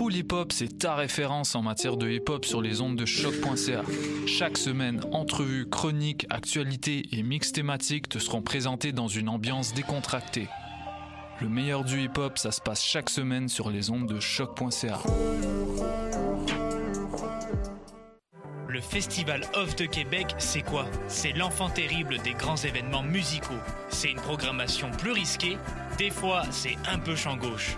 Pool Hip Hop, c'est ta référence en matière de hip hop sur les ondes de choc.ca. Chaque semaine, entrevues, chroniques, actualités et mix thématiques te seront présentés dans une ambiance décontractée. Le meilleur du hip hop, ça se passe chaque semaine sur les ondes de choc.ca. Le Festival Off de Québec, c'est quoi? C'est l'enfant terrible des grands événements musicaux. C'est une programmation plus risquée, des fois c'est un peu champ gauche.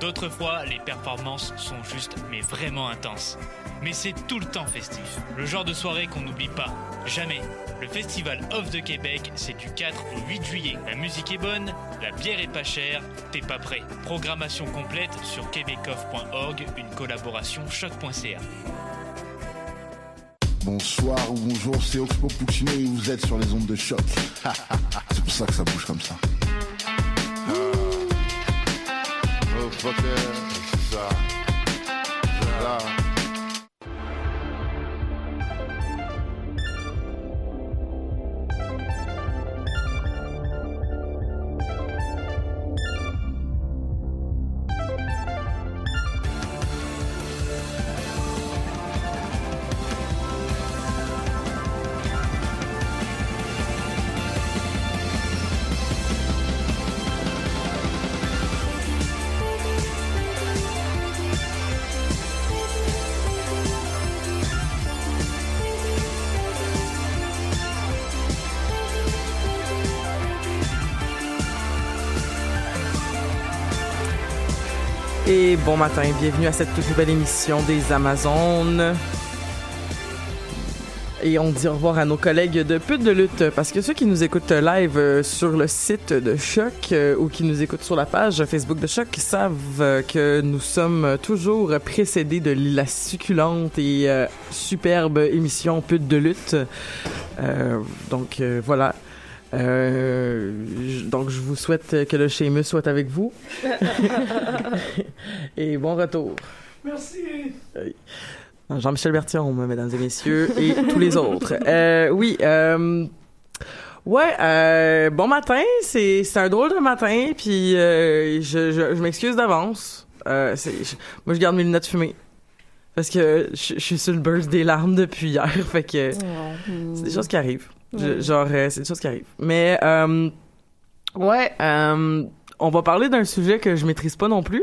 D'autres fois, les performances sont juste mais vraiment intenses. Mais c'est tout le temps festif. Le genre de soirée qu'on n'oublie pas. Jamais. Le Festival Off de Québec, c'est du 4 au 8 juillet. La musique est bonne, la bière est pas chère, t'es pas prêt. Programmation complète sur québecoff.org, une collaboration choc.ca. Bonsoir ou bonjour, c'est Oxpo Puccino et vous êtes sur les ondes de choc. c'est pour ça que ça bouge comme ça. Oh, fuck yeah. Ça. Ça. Bon matin, bienvenue à cette toute nouvelle émission des Amazones. Et on dit au revoir à nos collègues de Pute de lutte parce que ceux qui nous écoutent live euh, sur le site de Choc euh, ou qui nous écoutent sur la page Facebook de Choc savent euh, que nous sommes toujours précédés de la succulente et superbe émission Pute de lutte. Donc voilà. Donc je vous souhaite que le Seamus soit avec vous. et bon retour. Merci. Jean-Michel Bertillon, mesdames et messieurs, et tous les autres. Euh, oui, euh, ouais, euh, bon matin, c'est c'est un drôle de matin, puis euh, je, je, je m'excuse d'avance. Euh, moi, je garde mes lunettes fumées. Parce que je, je suis sur le burst des larmes depuis hier, fait que c'est des choses qui arrivent. Je- Ouais. genre, euh, c'est des choses qui arrivent. Mais, euh, ouais, euh, on va parler d'un sujet que je maîtrise pas non plus.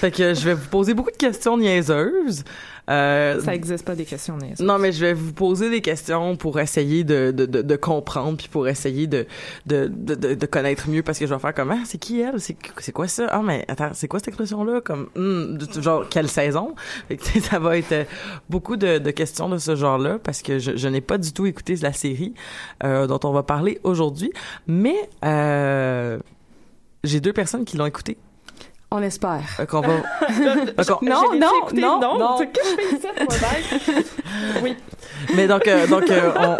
Fait que je vais vous poser beaucoup de questions niaiseuses. Euh, Ça existe pas des questions niaiseuses. non, mais je vais vous poser des questions pour essayer de, de, de, de comprendre, puis pour essayer de, de, de, de, connaître mieux, parce que je vais faire comme, ah, c'est qui elle? C'est, c'est quoi ça? Ah, mais attends, c'est quoi cette expression-là? Comme, hmm, de- genre, quelle saison? Fait que, ça va être euh, beaucoup de, de questions de ce genre-là, parce que je, je n'ai pas du tout écouté la série euh, dont on va parler aujourd'hui, mais euh, j'ai deux personnes qui l'ont écouté. On espère. Fait qu'on va... Non, non, écouté, non, non. non. Qu'est-ce que je fais moi, ben? Oui. Mais donc, euh, donc euh, on- on-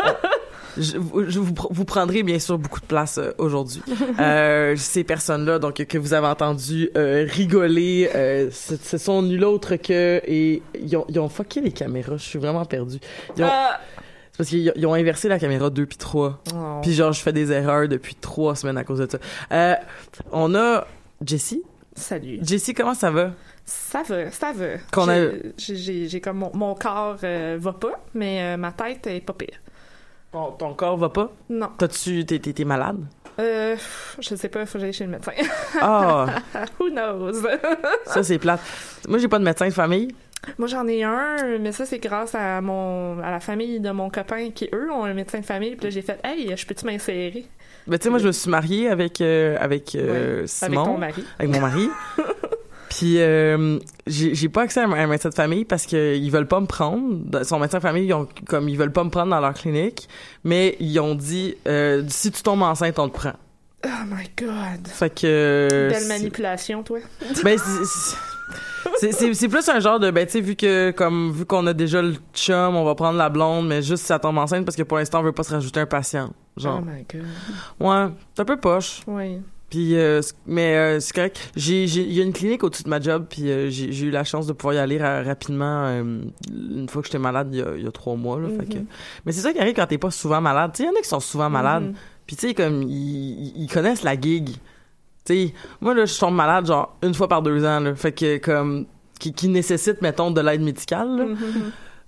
je, vous- je vous, vous prendrez bien sûr beaucoup de place euh, aujourd'hui. Euh, ces personnes-là, donc que vous avez entendu euh, rigoler, euh, ce, ce sont nul autre que et ils ont, ils ont fucké les caméras. Je suis vraiment perdu. Ils ont- Ah. C'est parce qu'ils ils ont inversé la caméra 2 puis 3. Oh. Puis genre, je fais des erreurs depuis trois semaines à cause de ça. Euh, on a Jessie. Salut. Jessie, comment ça va? Ça va, ça va. Qu'on a- J'ai comme mon, mon corps euh, va pas, mais euh, ma tête est pas pire. Ton, ton corps va pas? Non. T'as-tu, t'es, malade? Euh, je sais pas, faut que j'aille chez le médecin. Ah, Who knows? ça c'est plate. Moi, j'ai pas de médecin de famille. Moi, j'en ai un, mais ça, c'est grâce à mon à la famille de mon copain qui, eux, ont un médecin de famille. Puis là, j'ai fait « Hey, je peux-tu m'insérer? Ben, tu sais, moi, je me suis mariée avec, euh, avec euh, Simon. Avec ton mari. avec mon mari. Puis euh, j'ai pas accès à un, médecin de famille parce que ils veulent pas me prendre. Son médecin de famille, ils ont, comme ils veulent pas me prendre dans leur clinique, mais ils ont dit euh, si tu tombes enceinte, on te prend. Oh my God! Fait que Belle c'est- manipulation, toi. Ben c'est- plus un genre de ben tu sais vu que comme vu qu'on a déjà le chum, on va prendre la blonde, mais juste si ça tombe enceinte parce que pour l'instant on veut pas se rajouter un patient. Genre Oh my God. ouais, c'est un peu poche. Oui. Puis, euh, mais euh, c'est correct. Il y a une clinique au-dessus de ma job, puis euh, j'ai, eu la chance de pouvoir y aller ra- rapidement une fois que j'étais malade il y a, il y a trois mois. Là, fait que... Mhm. Mais c'est ça qui arrive quand t'es pas souvent malade. Tu sais, il y en a qui sont souvent malades, Mhm. puis tu sais, comme, ils, ils- ils connaissent la gig. Sais, moi, là, je tombe malade, genre, une fois par deux ans, là. Fait que, comme, qui, qui nécessite, mettons, de l'aide médicale, là. Mhm.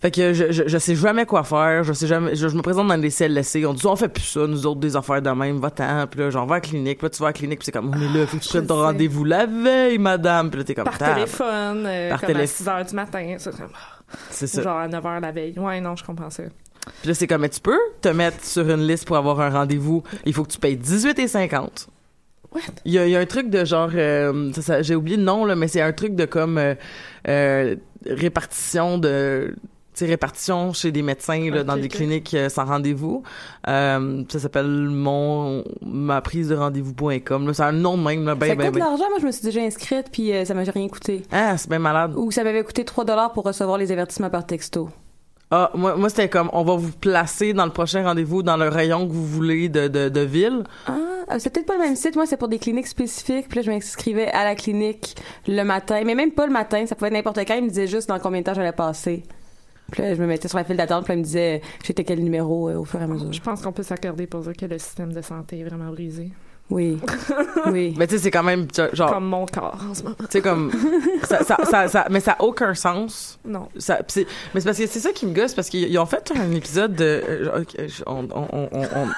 Fait que je, je, je sais jamais quoi faire, je sais jamais, je, je me présente dans des CLSC, on dit on fait plus ça, nous autres des affaires de même, va-t'en, puis là j'en vais à la clinique, puis là tu vas à la clinique, puis c'est comme, oh, mais là, faut que tu Je prennes ton rendez-vous la veille, madame, puis là t'es comme, Par téléphone, euh, Par comme télé- à 6 h du matin. comme- c'est ça. Genre à 9 h la veille. Ouais, non, je comprends ça. Puis là c'est comme, mais tu peux te mettre sur une liste pour avoir un rendez-vous, il faut que tu payes 18 et 50. Il y a, il y a un truc de genre, euh, ça, ça, j'ai oublié le nom là, mais c'est un truc de comme euh, euh, répartition de répartition chez des médecins là, dans des cliniques sans rendez-vous. Euh, ça s'appelle mon ma prise de rendez-vous.com. C'est un nom de même là, ben ça ben coûte de ben. l'argent. Moi, je me suis déjà inscrite, puis euh, ça m'a rien coûté. Ah, c'est bien malade. Ou ça m'avait coûté 3 dollars pour recevoir les avertissements par texto. Ah, moi, moi c'était comme on va vous placer dans le prochain rendez-vous dans le rayon que vous voulez de, de, de ville. Ah, c'est peut-être pas le même site. Moi, c'est pour des cliniques spécifiques. Puis là, je m'inscrivais à la clinique le matin. Mais même pas le matin. Ça pouvait être n'importe quand. Il me disait juste dans combien de temps j'allais passer. Puis là, je me mettais sur la file d'attente. Puis là, il me disait j'étais quel numéro euh, au fur et à mesure. Je pense qu'on peut s'accorder pour dire que le système de santé est vraiment brisé. Oui. oui. Mais tu sais c'est quand même genre Comme mon corps en ce moment. tu sais comme ça, ça, ça, ça- mais ça a aucun sens. Non. Ça, mais c'est parce que c'est ça qui me gosse parce qu'ils ils ont fait un épisode de euh, genre, on- on-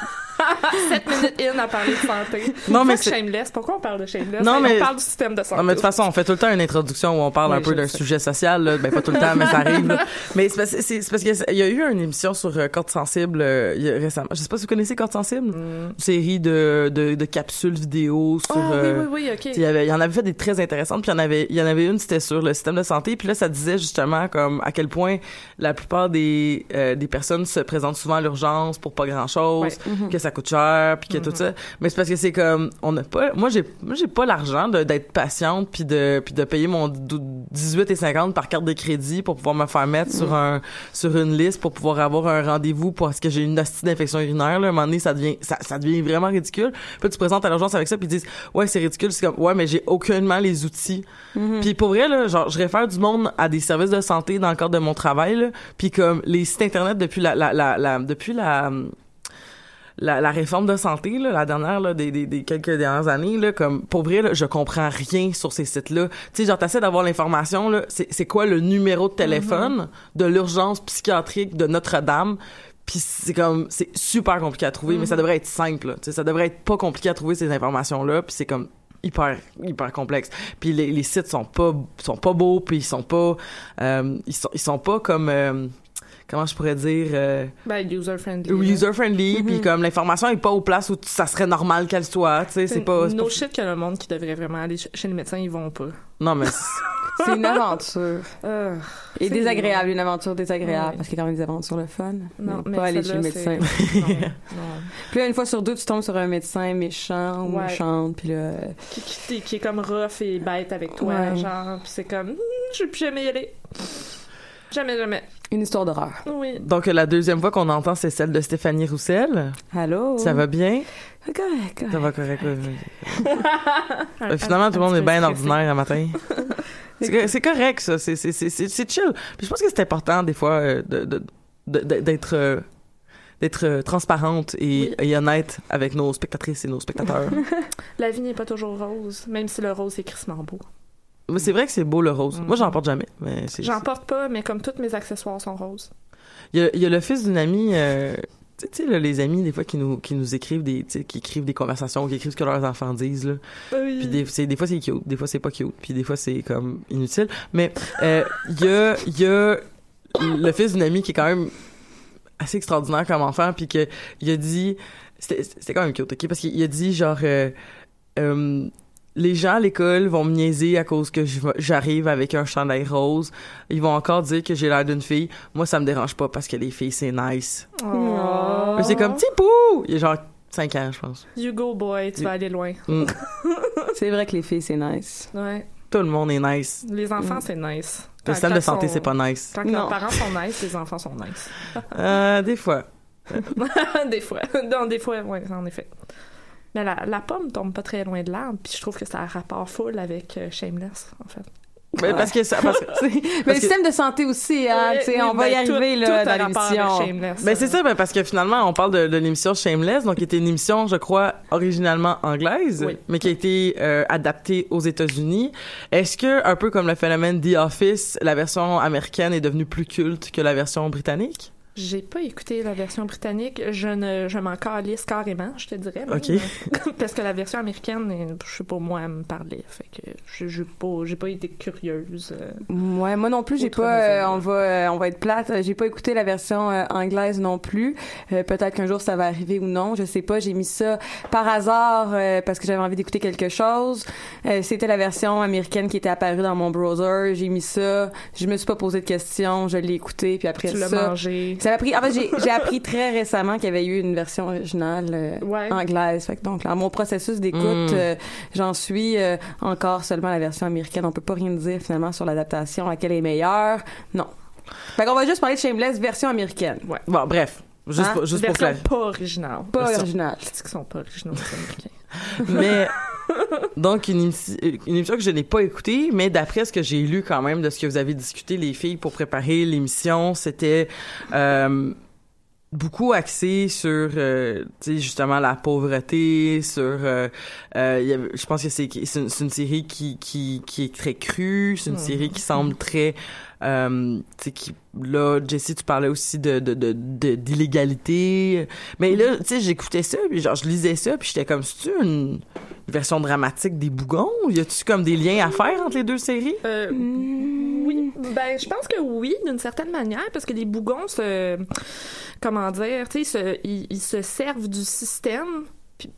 7 minutes in à parler de santé. Non, mais c'est- Shameless. Pourquoi on parle de Shameless? Non, Hey, mais- On parle du système de santé. Non, mais de toute façon, on fait tout le temps une introduction où on parle Oui, un peu d'un sujet social. Là. Ben, pas tout le temps, mais ça arrive. là. Mais c'est parce, c'est- c'est parce qu'il y a eu une émission sur euh, Corde Sensible euh, récemment. Je sais pas si vous connaissez Corde Sensible. Mm. Une série de, de, de capsules vidéo sur... Ah, oui, euh, oui, oui, OK. il y avait, il y en avait fait des très intéressantes, puis il y en avait, il y en avait une, c'était sur le système de santé, puis là, ça disait justement comme à quel point la plupart des, euh, des personnes se présentent souvent à l'urgence pour pas grand chose, Ouais. Mhm. que ça coûte cher, puis que tout ça. Mais c'est parce que c'est comme, on n'a pas, moi j'ai, moi j'ai pas l'argent d'être patiente puis de, puis de payer mon dou- 18 et 50 par carte de crédit pour pouvoir me faire mettre sur un, sur une liste pour pouvoir avoir un rendez-vous parce que j'ai une hostie d'infection urinaire. Là, à un moment donné, ça devient, ça, ça devient vraiment ridicule. Puis tu te présentes à l'urgence avec ça puis ils disent, ouais, c'est ridicule. C'est comme, ouais, mais j'ai aucunement les outils. Puis pour vrai, là, genre, je réfère du monde à des services de santé dans le cadre de mon travail, là. Puis comme les sites internet depuis la, la, la, la- depuis la, la, la réforme de santé, là, la dernière, là, des, des, des quelques dernières années, là, comme, pour vrai, là, je comprends rien sur ces sites-là. Tu sais, genre, t'essaies d'avoir l'information, là, c'est, c'est quoi le numéro de téléphone de l'urgence psychiatrique de Notre-Dame, puis c'est comme, c'est super compliqué à trouver, mais ça devrait être simple, là. Tu sais, ça devrait être pas compliqué à trouver ces informations-là, puis c'est comme, hyper hyper complexe puis les, les sites sont pas sont pas beaux puis ils sont pas euh, ils sont ils sont pas comme euh, comment je pourrais dire euh, Ben, user-friendly. user friendly puis comme l'information est pas aux places où ça serait normal qu'elle soit tu sais c'est pas, No pas- shit que le monde qui devrait vraiment aller ch- chez le médecin, ils vont pas. non mais c'est- C'est une aventure. Euh, Et désagréable, une aventure désagréable, Ouais. parce qu'il y a quand même des aventures le fun. non, mais mais pas aller chez le médecin. c'est- non, non. Puis là, une fois sur deux, tu tombes sur un médecin méchant ou Ouais. méchante, puis là... Qui, qui, qui est comme rough et bête avec toi, Ouais. genre, pis c'est comme, Hum, je vais plus jamais y aller. Jamais, jamais. Une histoire d'horreur. Oui. donc la deuxième voix qu'on entend c'est celle de Stéphanie Roussel Allô? ça va bien? Correct, correct. ça va correct Euh, finalement tout le monde est bien ordinaire un matin c'est co- c'est correct ça c'est c'est c'est c'est c'est chill puis je pense que c'est important des fois euh, de de- de- de- d'être euh, d'être euh, transparente et, et honnête avec nos spectatrices et nos spectateurs La vie n'est pas toujours rose, même si le rose est crissement beau. Mais c'est vrai que c'est beau le rose. Moi, j'en porte jamais. Mais c'est, J'en porte pas, mais comme tous mes accessoires sont roses. il y a, il y a le fils d'une amie, euh, tu sais, là, les amis, des fois, qui nous, qui nous écrivent des, qui écrivent des conversations, qui écrivent ce que leurs enfants disent, là. Puis des, fois, c'est cute, des fois, c'est pas cute, puis des fois, c'est comme inutile. Mais, euh, il y a, il y a le fils d'une amie qui est quand même assez extraordinaire comme enfant, puis que il a dit, c'était c'était quand même cute, ok, parce qu'il a dit genre, euh, euh, les gens à l'école vont me niaiser à cause que j'arrive avec un chandail rose. Ils vont encore dire que j'ai l'air d'une fille. Moi, ça me dérange pas parce que les filles, c'est nice. Oh. Mais C'est comme Tipou! Il y a genre 5 ans, je pense. You go, boy, tu vas aller loin. Mm. C'est vrai que les filles, c'est nice. Ouais. Tout le monde est nice. Les enfants, Mm. c'est nice. Le système de santé, sont- c'est pas nice. Quand Non. leurs parents sont nice, les enfants sont nice. Euh, des fois. des fois. Non, des fois, oui, en effet. Mais la, la pomme tombe pas très loin de l'arbre, puis je trouve que ça a un rapport full avec euh, Shameless, en fait. Mais parce que ça, parce que, Mais le que- système de santé aussi, hein, Ouais, tu sais, oui, on va ben, y arriver tout- là, tout dans l'émission. Shameless. Ben c'est ça, ben parce que finalement, on parle de, de l'émission Shameless, donc qui était une émission, je crois, originalement anglaise, Oui. mais qui a été euh, adaptée aux États-Unis. Est-ce que, un peu comme le phénomène The Office, la version américaine est devenue plus culte que la version britannique? J'ai pas écouté la version britannique. Je ne, je m'en calisse carrément, je te dirais. même. Ok. Parce que la version américaine, euh, je sais pas, moi, elle me parlait. Fait que je- j'ai pas, j'ai pas été curieuse. euh. Ouais, moi non plus, j'ai pas. euh, on va, euh, on va être plate. J'ai pas écouté la version euh, anglaise non plus. Peut-être qu'un jour ça va arriver ou non, je sais pas. J'ai mis ça par hasard euh, parce que j'avais envie d'écouter quelque chose. Euh, C'était la version américaine qui était apparue dans mon browser. J'ai mis ça. Je me suis pas posé de questions. Je l'ai écouté puis après Tu l'as ça. mangé. Ça m'a pris. En fait, j'ai- appris très récemment qu'il y avait eu une version originale euh, Ouais. anglaise. Fait que donc, dans mon processus d'écoute, Mm. euh, j'en suis euh, encore seulement à la version américaine. On peut pas rien dire finalement sur l'adaptation, laquelle est meilleure. Non. Fait qu'on va juste parler de Shameless version américaine, Bon, bref. Juste, Hein? pour, juste pour version clarifier. pas originale. pas Version- originale. C'est qu'ils sont pas originaux, les Américains. Mais donc une, émission- une émission que je n'ai pas écoutée, mais d'après ce que j'ai lu quand même de ce que vous avez discuté les filles pour préparer l'émission, c'était euh, beaucoup axé sur euh, tu sais justement la pauvreté, sur euh, euh, il y avait- je pense que c'est c'est une, une série qui qui qui est très crue, c'est une série qui semble très euh, tu qui là Jessie tu parlais aussi de de de d'illégalité. Mais là tu sais j'écoutais ça puis genre je lisais ça puis j'étais comme c'est une version dramatique des bougons? Y a-tu comme des liens à faire entre les deux séries? Euh, Oui, ben je pense que oui, d'une certaine manière, parce que les bougons se, comment dire, tu sais, ils, se servent du système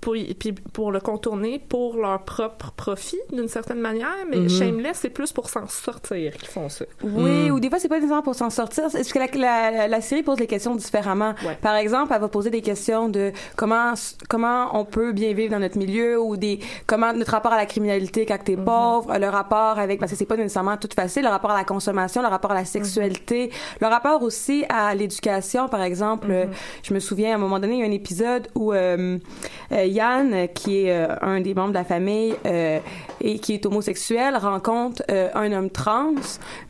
pour, puis pour le contourner pour leur propre profit, d'une certaine manière, mais Mhm. Shameless, c'est plus pour s'en sortir qu'ils font ça. Oui, Mm. ou des fois, c'est pas nécessairement pour s'en sortir. Parce que la, la, la série pose les questions différemment. Ouais. Par exemple, elle va poser des questions de comment comment on peut bien vivre dans notre milieu ou des comment notre rapport à la criminalité quand t'es pauvre, le rapport avec parce que c'est pas nécessairement tout facile, le rapport à la consommation, le rapport à la sexualité, le rapport aussi à l'éducation. Par exemple, euh, je me souviens à un moment donné, il y a un épisode où euh, euh, Yann, qui est euh, un des membres de la famille euh, et qui est homosexuel, rencontre euh, un homme trans,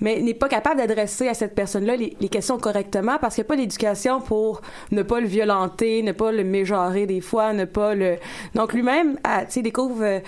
mais n'est pas capable d'adresser à cette personne-là les, les questions correctement parce qu'il n'y a pas l'éducation pour ne pas le violenter, ne pas le mégenrer des fois, ne pas le... Donc lui-même, tu sais, découvre euh,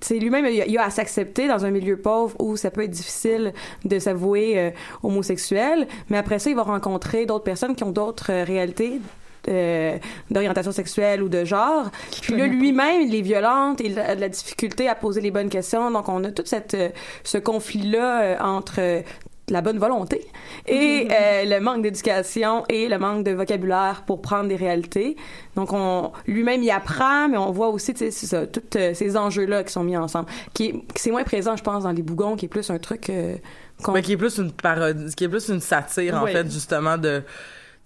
tu sais, lui-même, il il a à s'accepter dans un milieu pauvre où ça peut être difficile de s'avouer euh, homosexuel, mais après ça, il va rencontrer d'autres personnes qui ont d'autres euh, réalités euh, d'orientation sexuelle ou de genre. Puis là, lui-même, il est violente et il a de la difficulté à poser les bonnes questions. Donc, on a tout cette, euh, ce conflit-là euh, entre la bonne volonté et euh, le manque d'éducation et le manque de vocabulaire pour prendre des réalités. Donc, on lui-même y apprend, mais on voit aussi, tu sais, tous euh, ces enjeux-là qui sont mis ensemble. Qui, est- qui c'est moins présent, je pense, dans les bougons, qui est plus un truc euh, qu'on- Mais qui est plus une parodie, qui est plus une satire en fait justement de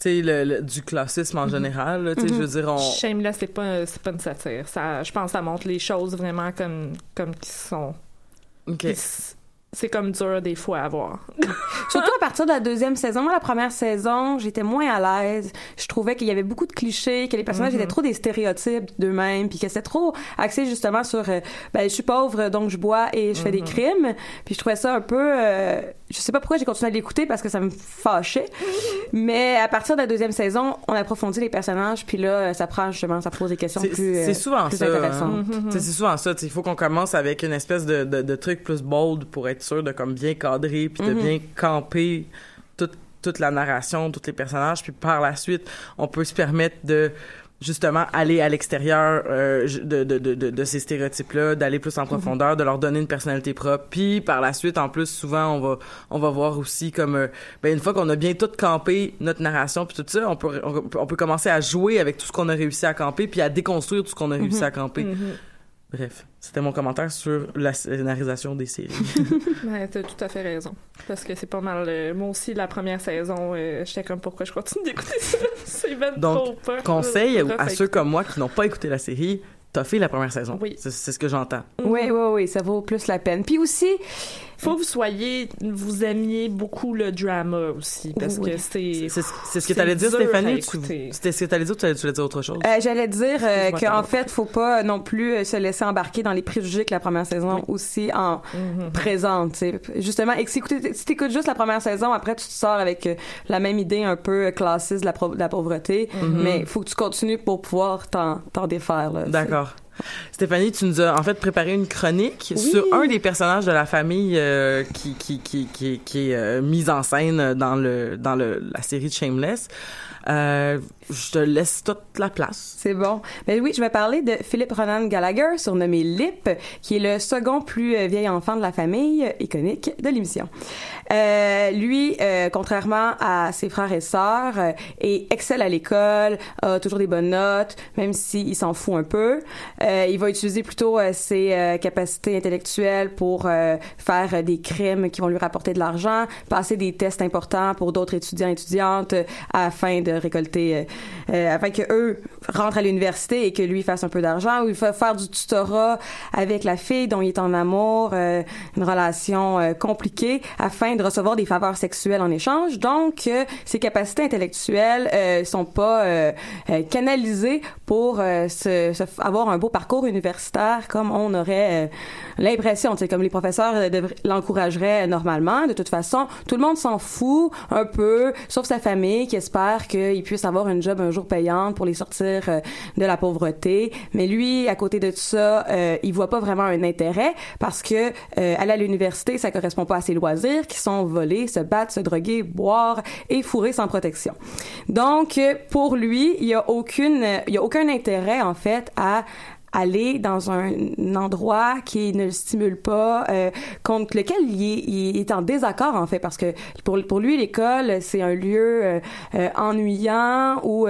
sais le, le- du classisme en général. là, Tu sais, je veux dire on Shameless, c'est pas, c'est pas une satire. Ça, je pense que ça montre les choses vraiment comme, comme qu'ils sont. ok. Puis c- C'est comme dur des fois à voir. Surtout à partir de la deuxième saison. Moi, la première saison, j'étais moins à l'aise. Je trouvais qu'il y avait beaucoup de clichés, que les personnages étaient trop des stéréotypes d'eux-mêmes, puis que c'était trop axé justement sur euh, ben je suis pauvre donc je bois et je fais des crimes. Puis je trouvais ça un peu euh, je sais pas pourquoi j'ai continué à l'écouter parce que ça me fâchait. Mais à partir de la deuxième saison, on approfondit les personnages puis là ça prend justement ça pose des questions plus euh, c'est souvent plus ça. intéressantes. hein. C'est souvent ça. Il faut qu'on commence avec une espèce de, de, de truc plus bold pour être sûr de comme bien cadrer puis de Mhm. bien camper tout toute la narration, tous les personnages, puis par la suite, on peut se permettre de justement aller à l'extérieur euh, de, de, de, de, ces stéréotypes-là, d'aller plus en profondeur, de leur donner une personnalité propre. Puis par la suite, en plus, souvent, on va on va voir aussi comme euh, ben, une fois qu'on a bien tout campé notre narration puis tout ça, on peut on, peut commencer à jouer avec tout ce qu'on a réussi à camper puis à déconstruire tout ce qu'on a réussi à camper. Bref, c'était mon commentaire sur la scénarisation des séries. ouais, t'as tout à fait raison. Parce que c'est pas mal. Euh, moi aussi, la première saison, euh, j'étais comme pourquoi je continue d'écouter ça? c'est ben Donc, trop conseil à ceux comme moi qui n'ont pas écouté la série, t'as fait la première saison. Oui. C'est ce que j'entends. Oui, oui, oui, ça vaut plus la peine. Puis aussi, faut que vous soyez, vous aimiez beaucoup le drama aussi, parce que c'est... C'est ce que t'allais dire, Stéphanie? C'était ce que t'allais dire ou tu allais dire autre chose? Euh, j'allais dire euh, qu'en fait, faut pas non plus euh, se laisser embarquer dans les préjugés que la première saison aussi en mm-hmm. présente, t'sais. Justement, et si t'écoutes juste la première saison, après tu te sors avec la même idée un peu classiste de la, de la pauvreté, mm-hmm. mais faut que tu continues pour pouvoir t'en défaire. D'accord. Stéphanie, tu nous as en fait préparé une chronique sur un des personnages de la famille euh, qui, qui, qui, qui, qui est euh, mise en scène dans le dans le, la série Shameless. Euh, je te laisse toute la place. C'est bon. Mais oui, je vais parler de Philip Ronan Gallagher, surnommé Lip, qui est le second plus euh, vieil enfant de la famille euh, iconique de l'émission. Lui, contrairement à ses frères et sœurs, est excelle à l'école, a toujours des bonnes notes, même s'il s'en fout un peu. il va utiliser plutôt ses capacités intellectuelles pour faire des crimes qui vont lui rapporter de l'argent, passer des tests importants pour d'autres étudiants et étudiantes afin de récolter, afin que eux rentrent à l'université et que lui fasse un peu d'argent. Ou il va faire du tutorat avec la fille dont il est en amour, une relation compliquée, afin de de recevoir des faveurs sexuelles en échange. Donc, euh, ses capacités intellectuelles euh, sont pas euh, euh, canalisées pour se, se, avoir un beau parcours universitaire comme on aurait l'impression, c'est comme les professeurs l'encourageraient normalement. De toute façon, tout le monde s'en fout un peu, sauf sa famille qui espère qu'il puisse avoir une job un jour payante pour les sortir de la pauvreté. Mais lui, à côté de tout ça, il voit pas vraiment un intérêt parce que aller à l'université, ça correspond pas à ses loisirs qui sont voler, se battre, se droguer, boire et fourrer sans protection. Donc, pour lui, il y a aucune, il y a aucun intérêt, en fait, à aller dans un, endroit qui ne le stimule pas, euh, contre lequel il est, en désaccord en fait, parce que pour, pour lui l'école c'est un lieu euh, euh, ennuyant où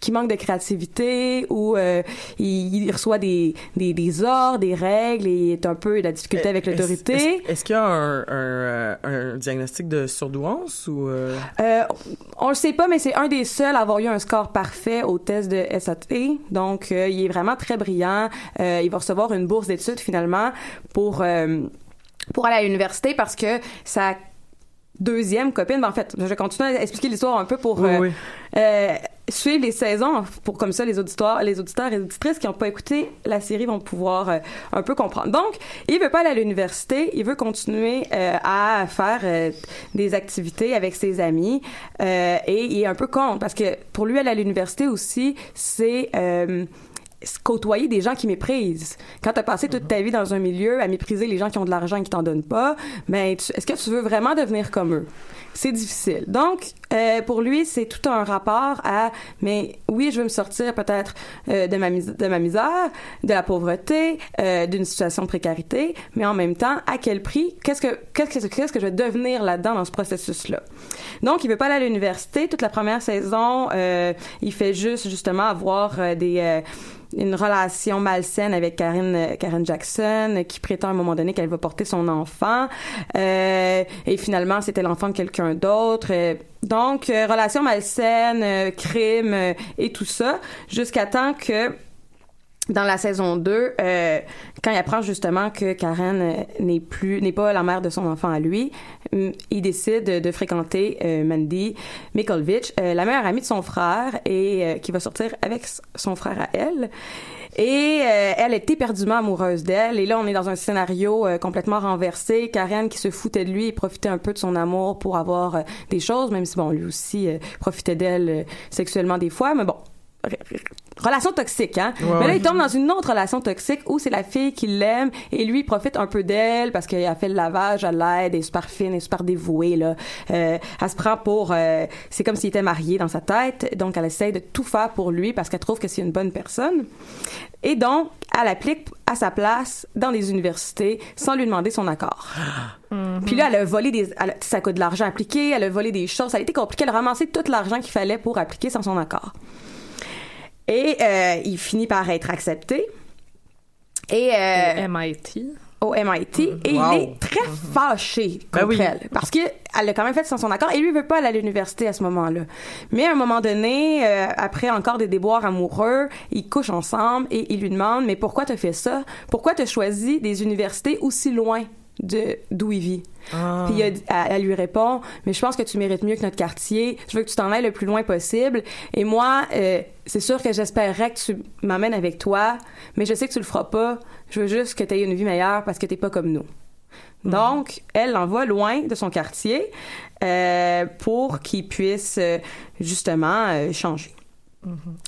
qui manque de créativité ou euh, il, reçoit des, des, des, ordres, des règles et est un peu la difficulté avec l'autorité. Est-ce qu'il y a un, un, euh, un, diagnostic de surdouance ou euh? euh... on le sait pas, mais c'est un des seuls à avoir eu un score parfait au test de SAT. Donc, il est vraiment très brillant. il va recevoir une bourse d'études finalement pour pour aller à l'université parce que sa deuxième copine, ben, en fait, je continue à expliquer l'histoire un peu pour oui, Euh, suivre les saisons pour comme ça les auditeurs les auditeurs et auditrices qui n'ont pas écouté la série vont pouvoir euh, un peu comprendre. Donc il veut pas aller à l'université. Il veut continuer euh, à faire euh, des activités avec ses amis et il est un peu contre parce que pour lui aller à l'université aussi c'est côtoyer des gens qui méprisent. Quand tu as passé toute ta vie dans un milieu à mépriser les gens qui ont de l'argent et qui t'en donnent pas, mais ben, est-ce que tu veux vraiment devenir comme eux? c'est difficile. Donc, euh, pour lui, c'est tout un rapport à, mais oui, je veux me sortir peut-être euh, de, ma misère, de la pauvreté, euh, d'une situation de précarité, mais en même temps, à quel prix Qu'est-ce que que je vais devenir là-dedans dans ce processus-là? Donc, il veut pas aller à l'université. Toute la première saison, il fait juste justement avoir une relation malsaine avec Karen, Karen Jackson, qui prétend à un moment donné qu'elle va porter son enfant. Et finalement, c'était l'enfant de quelqu'un d'autre. Euh, donc, euh, relation malsaine, euh, crime et tout ça, jusqu'à temps que dans la saison 2, euh, quand il apprend justement que Karen n'est plus n'est pas la mère de son enfant à lui, il décide de, fréquenter Mandy Mikolvich, la meilleure amie de son frère et qui va sortir avec son frère à elle. Et euh, elle est éperdument amoureuse d'elle. Et là, on est dans un scénario euh, complètement renversé. Karen qui se foutait de lui et profitait un peu de son amour pour avoir euh, des choses, même si, bon, lui aussi profitait d'elle sexuellement des fois. Mais bon, relation toxique, hein. Ouais, Mais là, il tombe dans une autre relation toxique où c'est la fille qui l'aime et lui il profite un peu d'elle parce qu'elle a fait le lavage, elle l'aide, elle est super fine, elle est super dévouée, là. Euh, elle se prend pour, euh, c'est comme s'il était marié dans sa tête, donc elle essaie de tout faire pour lui parce qu'elle trouve que c'est une bonne personne. Et donc, elle applique à sa place dans les universités sans lui demander son accord. Puis là, elle a volé des, elle a- ça coûte de l'argent appliqué, elle a volé des choses, ça a été compliqué, elle a ramassé tout l'argent qu'il fallait pour appliquer sans son accord. Et euh, il finit par être accepté. Et euh, MIT. au MIT et Wow. il est très fâché Ben contre oui. elle parce que elle l'a quand même fait sans son accord et lui veut pas aller à l'université à ce moment-là. Mais à un moment donné, euh, après encore des déboires amoureux, ils couchent ensemble et il lui demande mais pourquoi t'as fait ça? Pourquoi t'as choisi des universités aussi loin de d'où il vit Ah. puis il a dit- elle, elle lui répond, mais je pense que tu mérites mieux que notre quartier. Je veux que tu t'en ailles le plus loin possible. Et moi, euh, c'est sûr que j'espérerais que tu m'amènes avec toi, mais je sais que tu le feras pas. Je veux juste que tu aies une vie meilleure parce que t'es pas comme nous. Donc, elle l'envoie loin de son quartier euh, pour qu'il puisse euh, justement changer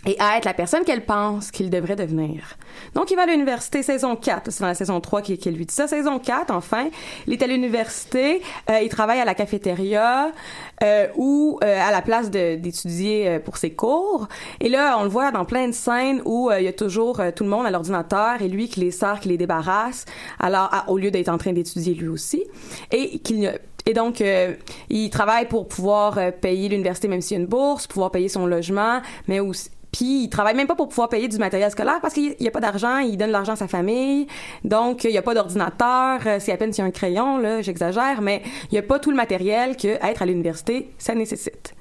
et à être la personne qu'elle pense qu'il devrait devenir. Donc, il va à l'université saison 4. C'est dans la saison 3 qu'il lui dit ça. Saison 4, enfin, il est à l'université. euh, il travaille à la cafétéria euh, ou euh, à la place d'étudier pour ses cours. Et là, on le voit dans plein de scènes où il y a toujours tout le monde à l'ordinateur et lui qui les sert, qui les débarrasse, alors au lieu d'être en train d'étudier lui aussi. Et qu'il et donc, euh, il travaille pour pouvoir euh, payer l'université, même s'il y a une bourse, pouvoir payer son logement, mais aussi... Puis, il travaille même pas pour pouvoir payer du matériel scolaire parce qu'il n'y a pas d'argent, il donne l'argent à sa famille. Donc, il n'y a pas d'ordinateur, euh, c'est à peine s'il y a un crayon, là, j'exagère, mais il n'y a pas tout le matériel que être à l'université, ça nécessite.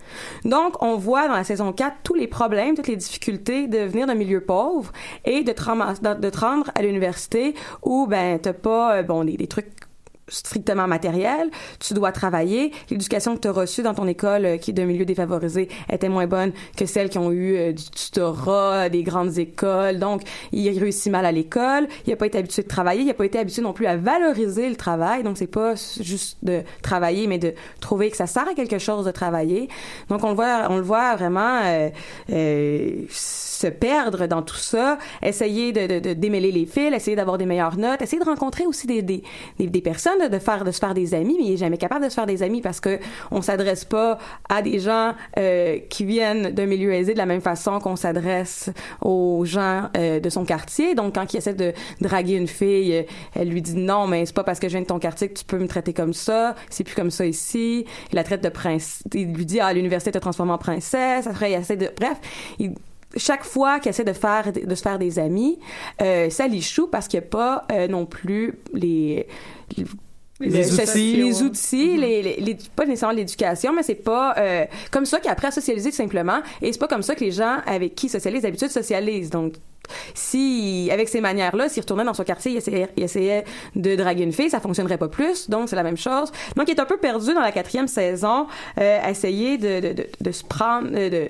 Donc, on voit dans la saison 4 tous les problèmes, toutes les difficultés de venir d'un milieu pauvre et de te, de te rendre à l'université où, ben, t'as pas, bon, des trucs strictement matériel, tu dois travailler. L'éducation que tu as reçue dans ton école euh, qui est d'un milieu défavorisé était moins bonne que celles qui ont eu euh, du tutorat, des grandes écoles. Donc, il réussit mal à l'école, il n'a pas été habitué de travailler, il n'a pas été habitué non plus à valoriser le travail. Donc, c'est pas juste de travailler, mais de trouver que ça sert à quelque chose de travailler. Donc, on le voit, on le voit vraiment euh, euh, se perdre dans tout ça, essayer de, démêler les fils, essayer d'avoir des meilleures notes, essayer de rencontrer aussi des, des, des personnes, de se faire des amis, mais il est jamais capable de se faire des amis parce que on s'adresse pas à des gens euh, qui viennent d'un milieu aisé de la même façon qu'on s'adresse aux gens euh, de son quartier. Donc quand il essaie de draguer une fille, elle lui dit non, mais c'est pas parce que je viens de ton quartier que tu peux me traiter comme ça. C'est plus comme ça ici. Il la traite de prince. Il lui dit ah l'université te transforme en princesse. Après il bref. Chaque fois qu'il essaie de faire de se faire des amis, euh, ça l'échoue parce qu'il n'y a pas euh, non plus les les, outils. les outils, les, les- les- pas nécessairement l'éducation, mais c'est pas euh, comme ça qu'après à socialiser tout simplement. Et c'est pas comme ça que les gens avec qui ils socialisent d'habitude socialisent. Donc si avec ces manières-là, s'il retournait dans son quartier, il essayait, il essayait de draguer une fille, ça fonctionnerait pas plus. Donc c'est la même chose. Donc il est un peu perdu dans la quatrième saison, euh, à essayer de, de, de, de se prendre, de,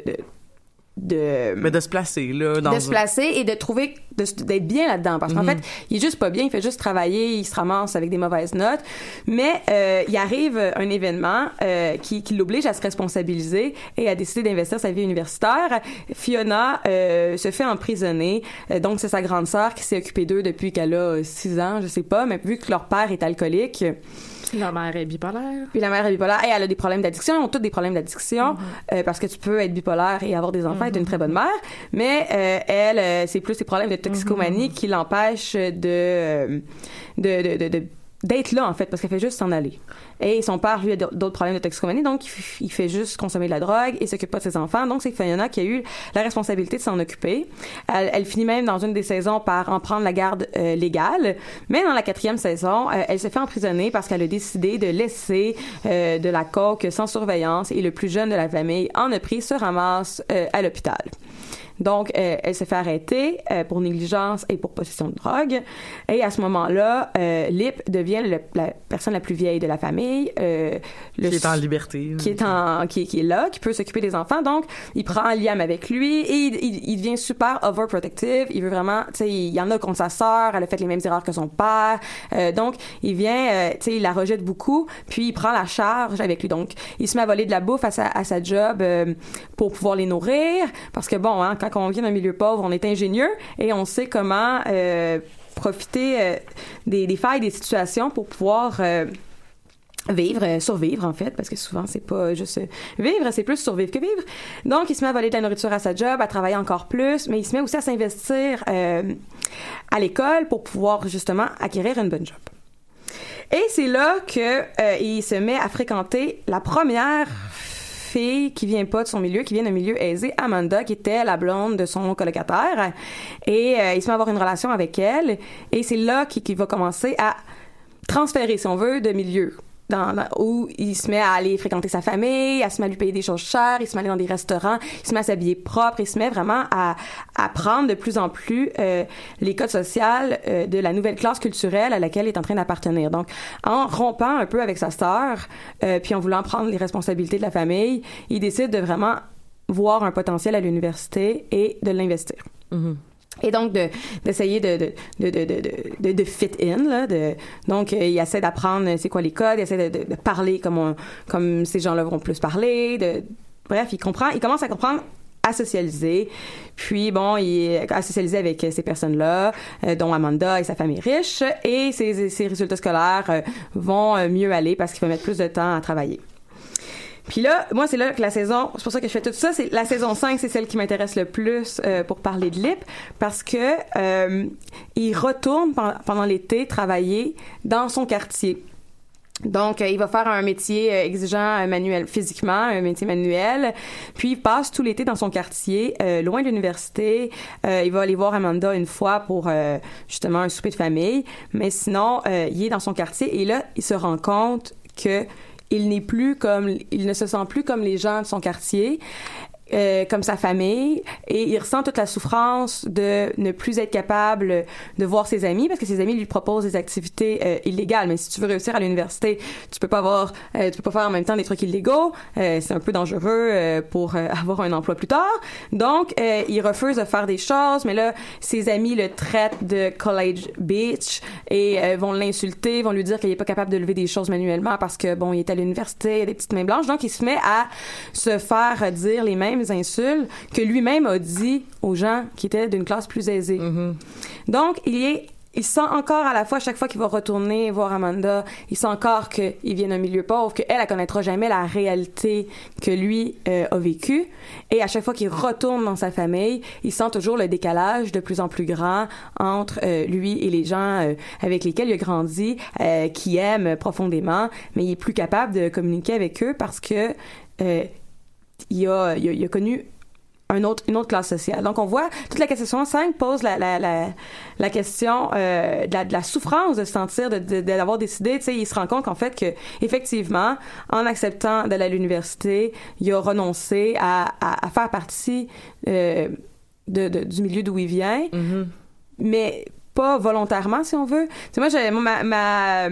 de, de Mais de se placer, là, dans de se placer et de trouver d'être bien là-dedans. Parce qu'en Mhm. fait il est juste pas bien il fait juste travailler il se ramasse avec des mauvaises notes. Mais euh, il arrive un événement euh, qui, qui l'oblige à se responsabiliser et à décider d'investir sa vie universitaire. Fiona euh, se fait emprisonner. Euh, donc c'est sa grande sœur qui s'est occupée d'eux depuis qu'elle a 6 ans je sais pas mais vu que leur père est alcoolique La mère est bipolaire. puis la mère est bipolaire et elle a des problèmes d'addiction. Ils ont tous des problèmes d'addiction euh, parce que tu peux être bipolaire et avoir des enfants et être une très bonne mère. Mais euh, elle, euh, c'est plus ses problèmes de toxicomanie qui l'empêchent de, de- de- d'être là en fait parce qu'elle fait juste s'en aller. Et son père lui a d'autres problèmes de toxicomanie donc il fait juste consommer de la drogue et s'occupe pas de ses enfants. Donc c'est Fiona qui a eu la responsabilité de s'en occuper. Elle, finit même dans une des saisons par en prendre la garde euh, légale. Mais dans la quatrième saison, euh, elle se fait emprisonner parce qu'elle a décidé de laisser euh, de la coke sans surveillance et le plus jeune de la famille en a pris se ramasse à l'hôpital. Donc, elle se fait arrêter pour négligence et pour possession de drogue. Et à ce moment-là, Lip devient la personne la plus vieille de la famille. Euh, le Qui est en liberté. qui est en qui, qui est là, qui peut s'occuper des enfants. Donc, il prend Liam avec lui et il, il, il devient super overprotective. Il veut vraiment, tu sais, il y en a contre sa sœur. Elle a fait les mêmes erreurs que son père. Euh, donc, il vient, euh, tu sais, il la rejette beaucoup. Puis il prend la charge avec lui. Donc, il se met à voler de la bouffe à sa, à sa job pour pouvoir les nourrir. Parce que bon, hein, quand on vient d'un milieu pauvre, on est ingénieux et on sait comment profiter euh, des, des failles des situations pour pouvoir euh, vivre, euh, survivre en fait, parce que souvent c'est pas juste vivre, c'est plus survivre que vivre. Donc il se met à voler de la nourriture à sa job, à travailler encore plus, mais il se met aussi à s'investir euh, à l'école pour pouvoir justement acquérir une bonne job. Et c'est là que euh, il se met à fréquenter la première fille qui vient pas de son milieu, qui vient d'un milieu aisé, Amanda, qui était la blonde de son colocataire. Et euh, il se met à avoir une relation avec elle. Et c'est là qu'il va commencer à transférer, si on veut, de milieu. Où il se met à aller fréquenter sa famille, à se met à lui payer des choses chères, il se met à aller dans des restaurants, il se met à s'habiller propre, il se met vraiment à, à prendre de plus en plus euh, les codes sociaux euh, de la nouvelle classe culturelle à laquelle il est en train d'appartenir. Donc, en rompant un peu avec sa sœur, euh, puis en voulant prendre les responsabilités de la famille, il décide de vraiment voir un potentiel à l'université et de l'investir. Et donc de d'essayer de de, de, de, fit in là, donc euh, il essaie d'apprendre euh, c'est quoi les codes, il essaie de, parler comme comme ces gens-là vont plus parler, bref, il comprend, il commence à comprendre à socialiser. Puis bon, il est à socialiser avec euh, ces personnes-là, dont Amanda et sa famille riche, et ses, ses résultats scolaires vont mieux aller parce qu'il va mettre plus de temps à travailler. Puis là, moi, c'est là que la saison, c'est pour ça que je fais tout ça, c'est la saison 5, c'est celle qui m'intéresse le plus euh, pour parler de Lip, parce que euh, il retourne pen- pendant l'été travailler dans son quartier. Donc, euh, il va faire un métier euh, exigeant euh, manuel, physiquement, un métier manuel. Puis, il passe tout l'été dans son quartier, loin de l'université. Il va aller voir Amanda une fois pour justement un souper de famille. Mais sinon, il est dans son quartier et là, il se rend compte que il n'est plus comme, il ne se sent plus comme les gens de son quartier. Euh, comme sa famille et il ressent toute la souffrance de ne plus être capable de voir ses amis parce que ses amis lui proposent des activités euh, illégales. Mais si tu veux réussir à l'université tu peux pas avoir euh, tu peux pas faire en même temps des trucs illégaux. Euh, c'est un peu dangereux euh, pour avoir un emploi plus tard. Donc il refuse de faire des choses mais là ses amis le traitent de college beach et vont l'insulter vont lui dire qu'il est pas capable de lever des choses manuellement parce que bon il est à l'université il a des petites mains blanches. Donc il se met à se faire dire les mêmes insultes que lui-même a dit aux gens qui étaient d'une classe plus aisée. Donc, il est il sent encore à la fois, chaque fois qu'il va retourner voir Amanda, il sent encore qu'il vient d'un milieu pauvre, qu'elle, elle connaîtra jamais la réalité que lui euh, a vécue. Et à chaque fois qu'il retourne dans sa famille, il sent toujours le décalage de plus en plus grand entre euh, lui et les gens euh, avec lesquels il a grandi, qui aime profondément, mais il est plus capable de communiquer avec eux parce que il a, il a, il a connu un autre, une autre classe sociale. Donc, on voit, toute la question 5 pose la, la, la, la question euh, de, la, de la souffrance de se sentir, de, de- d'avoir décidé, tu sais, il se rend compte qu'en fait, que effectivement, en acceptant d'aller à l'université, il a renoncé à, à, à faire partie euh, du milieu d'où il vient, mais pas volontairement, si on veut. Tu sais, moi, j'ai, moi, ma, ma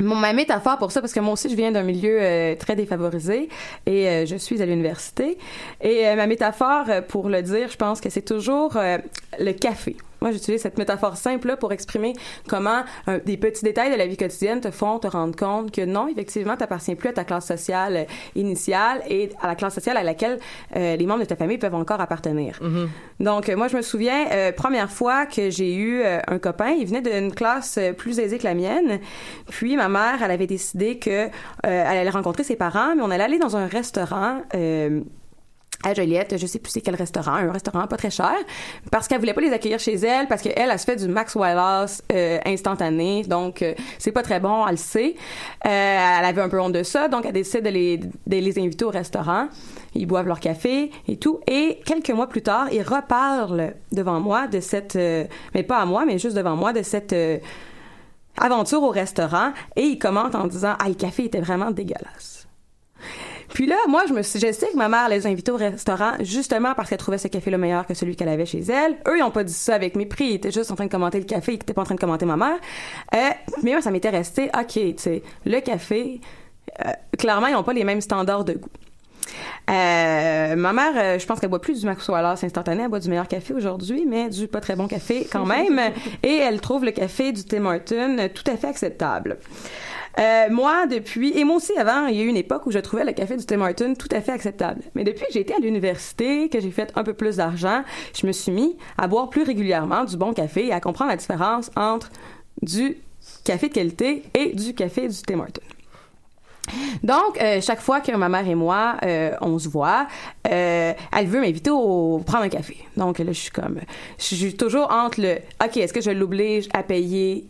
mon, ma métaphore pour ça, parce que moi aussi, je viens d'un milieu euh, très défavorisé et euh, je suis à l'université. Et euh, ma métaphore, euh, pour le dire, je pense que c'est toujours euh, le café. Moi, j'utilise cette métaphore simple-là pour exprimer comment euh, des petits détails de la vie quotidienne te font te rendre compte que non, effectivement, tu n'appartiens plus à ta classe sociale euh, initiale et à la classe sociale à laquelle euh, les membres de ta famille peuvent encore appartenir. Donc, euh, moi, je me souviens, euh, première fois que j'ai eu un copain, il venait d'une classe plus aisée que la mienne. Puis, ma mère, elle avait décidé que elle allait rencontrer ses parents, mais on allait aller dans un restaurant. À Joliette, je sais plus c'est quel restaurant, un restaurant pas très cher, parce qu'elle voulait pas les accueillir chez elle, parce qu'elle, elle se fait du Max Wallace euh, instantané, donc euh, c'est pas très bon, elle le sait. Euh, elle avait un peu honte de ça, donc elle décide de les, de les inviter au restaurant. Ils boivent leur café et tout. Et quelques mois plus tard, ils reparlent devant moi de cette, euh, mais pas à moi, mais juste devant moi de cette euh, aventure au restaurant, et ils commentent en disant ah le café était vraiment dégueulasse. Puis là, moi, je me suis, je sais que ma mère les invitait au restaurant justement parce qu'elle trouvait ce café-là meilleur que celui qu'elle avait chez elle. Eux, ils ont pas dit ça avec mépris. Ils étaient juste en train de commenter le café. Ils étaient pas en train de commenter ma mère. Euh, mais moi, ça m'était resté, OK, tu sais, le café, euh, clairement, ils ont pas les mêmes standards de goût. Euh, ma mère, euh, je pense qu'elle boit plus du Max Wallace instantané, elle boit du meilleur café aujourd'hui, mais du pas très bon café quand même. et elle trouve le café du Tim Hortons tout à fait acceptable. Euh, moi, depuis, et moi aussi avant, il y a eu une époque où je trouvais le café du Tim Hortons tout à fait acceptable. Mais depuis que j'ai été à l'université, que j'ai fait un peu plus d'argent, je me suis mis à boire plus régulièrement du bon café et à comprendre la différence entre du café de qualité et du café du Tim Hortons. Donc, euh, chaque fois que ma mère et moi, euh, on se voit, elle veut m'inviter au prendre un café. Donc là, je suis comme, je suis toujours entre le, ok, est-ce que je l'oblige à payer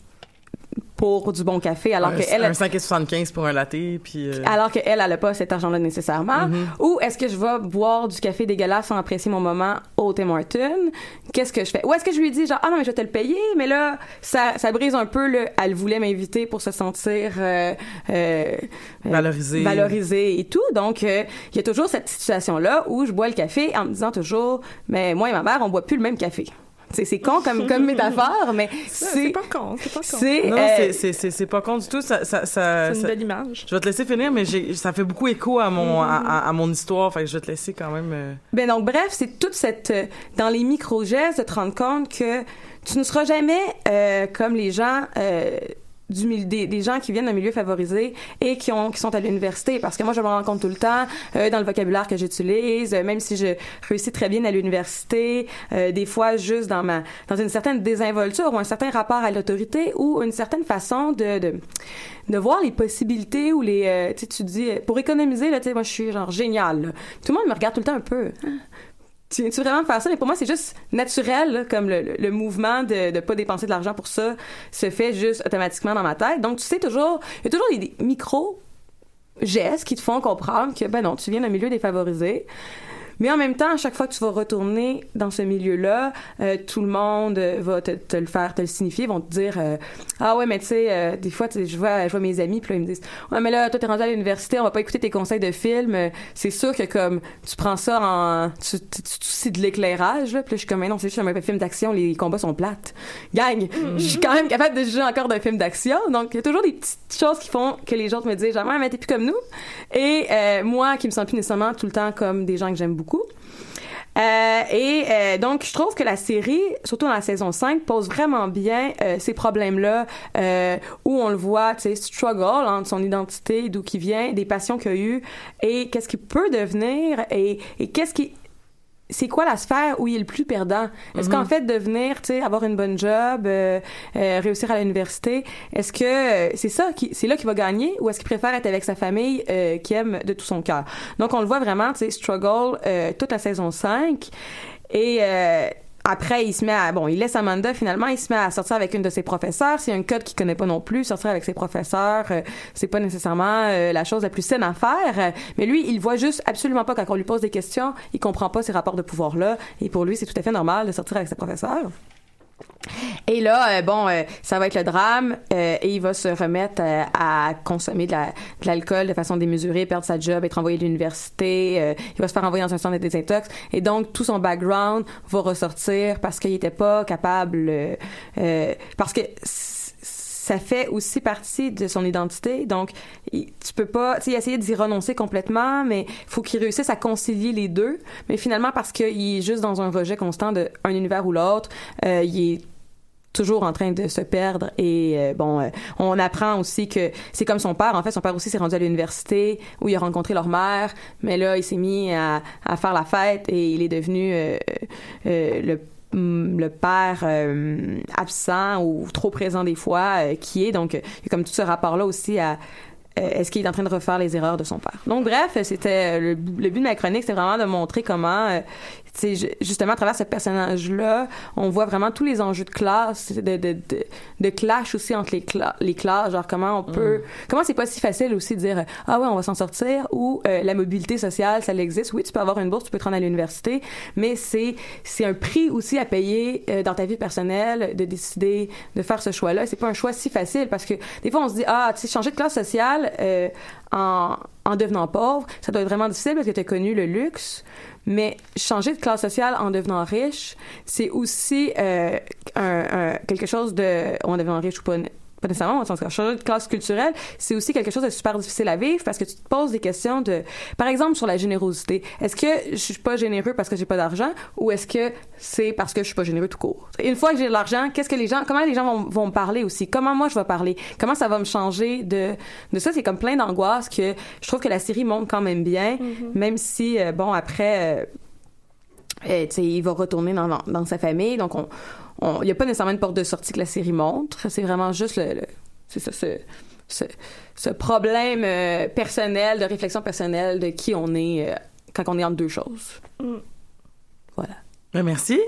pour du bon café alors un, que elle un 5,75 pour un latte, puis... euh, alors qu'elle, elle n'a pas cet argent-là nécessairement. Mhm. Ou est-ce que je vais boire du café dégueulasse sans apprécier mon moment au Tim Hortons? Qu'est-ce que je fais? Ou est-ce que je lui dis genre, ah non, mais je vais te le payer, mais là, ça, ça brise un peu le, elle voulait m'inviter pour se sentir, euh, euh, Valorisée. valorisée et tout. Donc, euh, il y a toujours cette situation-là où je bois le café en me disant toujours, mais moi et ma mère, on boit plus le même café. C'est, c'est con comme, comme métaphore, mais C'est pas con, c'est pas con. c'est, Non, euh, c'est- c'est c'est- c'est pas con du tout. Ça, ça, ça, C'est une ça- belle image. Je vais te laisser finir, mais ça fait beaucoup écho à mon, à, à- à mon histoire. Fait que je vais te laisser quand même... euh, Ben donc bref, c'est toute cette euh, dans les micro-gestes de te rendre compte que tu ne seras jamais euh, comme les gens euh, des, gens qui viennent d'un milieu favorisé et qui ont qui sont à l'université. Parce que moi je me rends compte tout le temps euh, dans le vocabulaire que j'utilise euh, même si je réussis très bien à l'université euh, des fois juste dans ma dans une certaine désinvolture ou un certain rapport à l'autorité ou une certaine façon de, de voir les possibilités ou les tu dis pour économiser là moi je suis genre génial tout le monde me regarde tout le temps un peu Ah, tu viens-tu vraiment faire ça? Mais pour moi, c'est juste naturel, comme le, le- mouvement de ne pas dépenser de l'argent pour ça se fait juste automatiquement dans ma tête. Donc, tu sais toujours, il y a toujours des, des micros gestes qui te font comprendre que, ben non, tu viens d'un milieu défavorisé. Mais en même temps, à chaque fois que tu vas retourner dans ce milieu-là, euh, tout le monde euh, va te, te le faire, te le signifier, vont te dire euh, ah ouais, mais tu sais, euh, des fois, je vois, je vois mes amis, puis là ils me disent ouais, mais là, toi t'es rendu à l'université, on va pas écouter tes conseils de film. Euh, C'est sûr que comme tu prends ça en, tu, tu, de l'éclairage, là. Puis là, je suis comme mais non, c'est juste un film d'action, les combats sont plates. Gang, je suis quand même capable de juger encore d'un film d'action, donc il y a toujours des petites choses qui font que les autres me disent genre ouais, mais t'es plus comme nous. Et moi, qui me sens plus nécessairement tout le temps comme des gens que j'aime beaucoup. Euh, et euh, donc, je trouve que la série, surtout dans la saison 5, pose vraiment bien euh, ces problèmes-là où on le voit, tu sais, struggle entre son identité, d'où qui vient, des passions qu'il a eues et qu'est-ce qu'il peut devenir et qu'est-ce qui c'est quoi la sphère où il est le plus perdant? Est-ce qu'en fait, devenir, tu sais, avoir une bonne job, euh, euh, réussir à l'université, est-ce que euh, c'est ça, qui, c'est là qu'il va gagner ou est-ce qu'il préfère être avec sa famille euh, qui aime de tout son cœur? Donc, on le voit vraiment, tu sais, struggle euh, toute la saison 5 et... après, il se met à, bon, il laisse Amanda, finalement, il se met à sortir avec une de ses professeurs. C'est un code qu'il connaît pas non plus. Sortir avec ses professeurs, euh, c'est pas nécessairement euh, la chose la plus saine à faire. Mais lui, il voit juste absolument pas quand on lui pose des questions. Il comprend pas ces rapports de pouvoir-là. Et pour lui, c'est tout à fait normal de sortir avec ses professeurs. Et là, euh, bon, euh, ça va être le drame euh, et il va se remettre à consommer de la- de l'alcool de façon démesurée, perdre sa job, être envoyé de l'université. il va se faire envoyer dans un centre de désintox et donc tout son background va ressortir parce qu'il était pas capable, parce que ça fait aussi partie de son identité. Donc, tu peux pas, tu sais, essayer d'y renoncer complètement, mais faut qu'il réussisse à concilier les deux. Mais finalement, parce qu'il est juste dans un rejet constant de un univers ou l'autre, euh, il est toujours en train de se perdre et euh, bon euh, on apprend aussi que c'est comme son père en fait son père aussi s'est rendu à l'université où il a rencontré leur mère mais là il s'est mis à, faire la fête et il est devenu euh, le le père euh, absent ou trop présent des fois euh, qui est. Donc il comme tout ce rapport là aussi à euh, est-ce qu'il est en train de refaire les erreurs de son père? Donc bref c'était le, le but de ma chronique c'était vraiment de montrer comment justement à travers ce personnage là on voit vraiment tous les enjeux de classe de de, de, de clash aussi entre les, cla- les classes. Genre comment on peut comment c'est pas si facile aussi de dire ah ouais on va s'en sortir ou euh, la mobilité sociale ça existe. Oui tu peux avoir une bourse tu peux te rendre à l'université mais c'est c'est un prix aussi à payer euh, dans ta vie personnelle de décider de faire ce choix là c'est pas un choix si facile parce que des fois on se dit ah tu sais changer de classe sociale euh, en en devenant pauvre ça doit être vraiment difficile parce que tu as connu le luxe mais changer de classe sociale en devenant riche, c'est aussi euh, quelque chose de, en devenant riche ou pas, pas nécessairement en changer de classe culturelle, c'est aussi quelque chose de super difficile à vivre parce que tu te poses des questions de, par exemple, sur la générosité. Est-ce que je suis pas généreux parce que j'ai pas d'argent ou est-ce que c'est parce que je suis pas généreux tout court? Une fois que j'ai de l'argent, qu'est-ce que les gens, comment les gens vont, vont me parler aussi? Comment moi je vais parler? Comment ça va me changer de, de ça? C'est comme plein d'angoisse que je trouve que la série montre quand même bien, même si, euh, bon, après, euh, euh, tu sais, il va retourner dans, dans, dans sa famille, donc on, il n'y a pas nécessairement une porte de sortie que la série montre. C'est vraiment juste le, le c'est ça, ce, ce, ce problème euh, personnel, de réflexion personnelle de qui on est euh, quand on est entre deux choses. Mm. Voilà. Ouais, merci.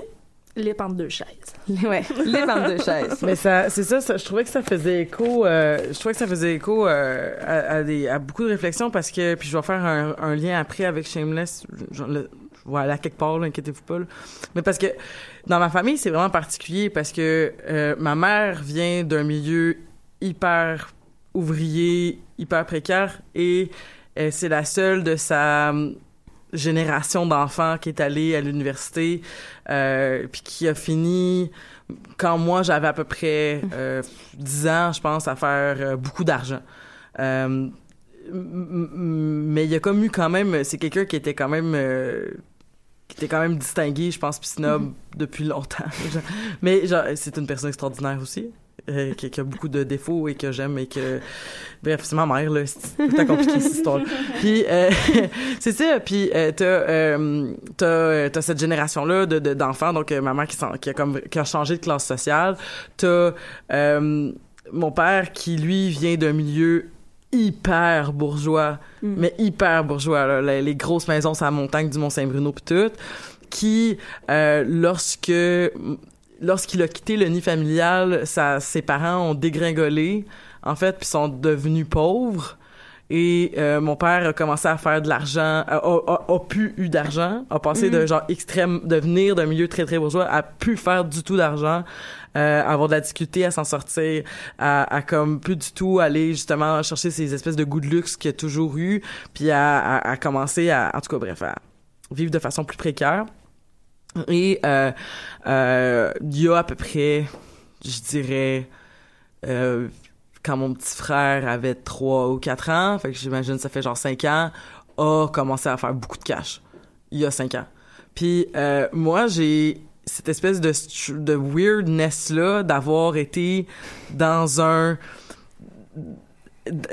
Les pentes deux chaises. Ouais, les pentes deux chaises. Mais ça, c'est ça, ça, je trouvais que ça faisait écho, euh, je trouvais que ça faisait écho euh, à, à des, à beaucoup de réflexions parce que, puis je vais faire un, un lien après avec Shameless, je, le- je vais aller à quelque part, inquiétez-vous pas. là. Mais parce que dans ma famille, c'est vraiment particulier parce que euh, ma mère vient d'un milieu hyper ouvrier, hyper précaire et euh, c'est la seule de sa hum, génération d'enfants qui est allée à l'université euh, puis qui a fini quand moi j'avais à peu près euh, 10 ans, je pense, à faire beaucoup d'argent. Mais il y a comme eu quand même, c'est quelqu'un qui était quand même qui était quand même distingué, je pense, puis snob depuis longtemps. Genre. Mais genre, c'est une personne extraordinaire aussi. euh, qui, qui a beaucoup de défauts et que j'aime et que bref c'est ma mère là c'est tout compliqué cette histoire puis euh, c'est ça puis euh, t'as euh, t'as t'as cette génération là de de- d'enfants donc ma mère qui, qui a comme qui a changé de classe sociale t'as euh, mon père qui lui vient d'un milieu hyper bourgeois mais hyper bourgeois là, les, les grosses maisons sur la montagne du Mont-Saint-Bruno puis tout qui euh, lorsque lorsqu'il a quitté le nid familial sa, ses parents ont dégringolé en fait puis sont devenus pauvres. Et euh, mon père a commencé à faire de l'argent, a, a, a- pu eu d'argent, a passé de genre extrême, de venir d'un milieu très très bourgeois, à pu faire du tout d'argent, euh, avoir de la difficulté à s'en sortir, à, à comme plus du tout aller justement chercher ces espèces de goûts de luxe qu'il a toujours eu, puis à, à, à commencer à, en tout cas bref, à vivre de façon plus précaire. Et euh, euh, il y a à peu près, je dirais, euh, quand mon petit frère avait 3 ou 4 ans, fait que j'imagine ça fait genre 5 ans, a commencé à faire beaucoup de cash. Il y a 5 ans. Puis euh, moi, j'ai cette espèce de, de weirdness-là d'avoir été dans un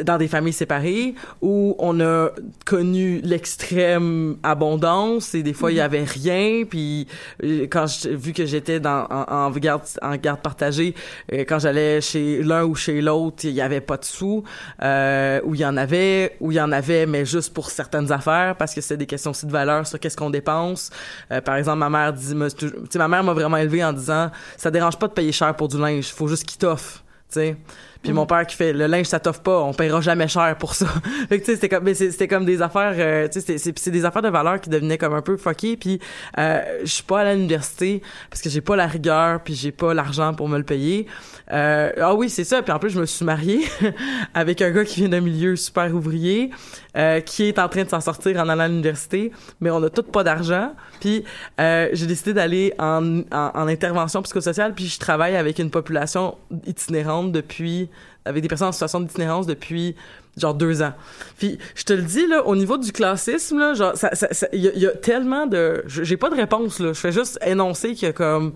dans des familles séparées où on a connu l'extrême abondance et des fois il y avait rien. Puis euh, quand je, vu que j'étais dans en, en garde en garde partagée euh, quand j'allais chez l'un ou chez l'autre il y avait pas de sous euh, où il y en avait où il y en avait mais juste pour certaines affaires parce que c'est des questions aussi de valeur sur qu'est-ce qu'on dépense. Euh, par exemple ma mère dit tu sais ma mère m'a vraiment élevé en disant ça dérange pas de payer cher pour du linge faut juste qu'il t'offre tu sais puis mon père qui fait le linge ça t'offre pas, on paiera jamais cher pour ça. fait tu sais c'était comme mais c'était comme des affaires euh, tu sais c'est- des affaires de valeur qui devenaient comme un peu fuckées puis euh, je suis pas à l'université parce que j'ai pas la rigueur puis j'ai pas l'argent pour me le payer. Euh, ah oui, c'est ça puis en plus je me suis mariée avec un gars qui vient d'un milieu super ouvrier euh, qui est en train de s'en sortir en allant à l'université, mais on a tous pas d'argent. Puis euh, j'ai décidé d'aller en, en, en intervention psychosociale, puis je travaille avec une population itinérante depuis avec des personnes en situation d'itinérance depuis genre deux ans. Puis je te le dis là, au niveau du classisme là, genre ça, y, a- y a tellement de, j'ai pas de réponse là. Je fais juste énoncer que comme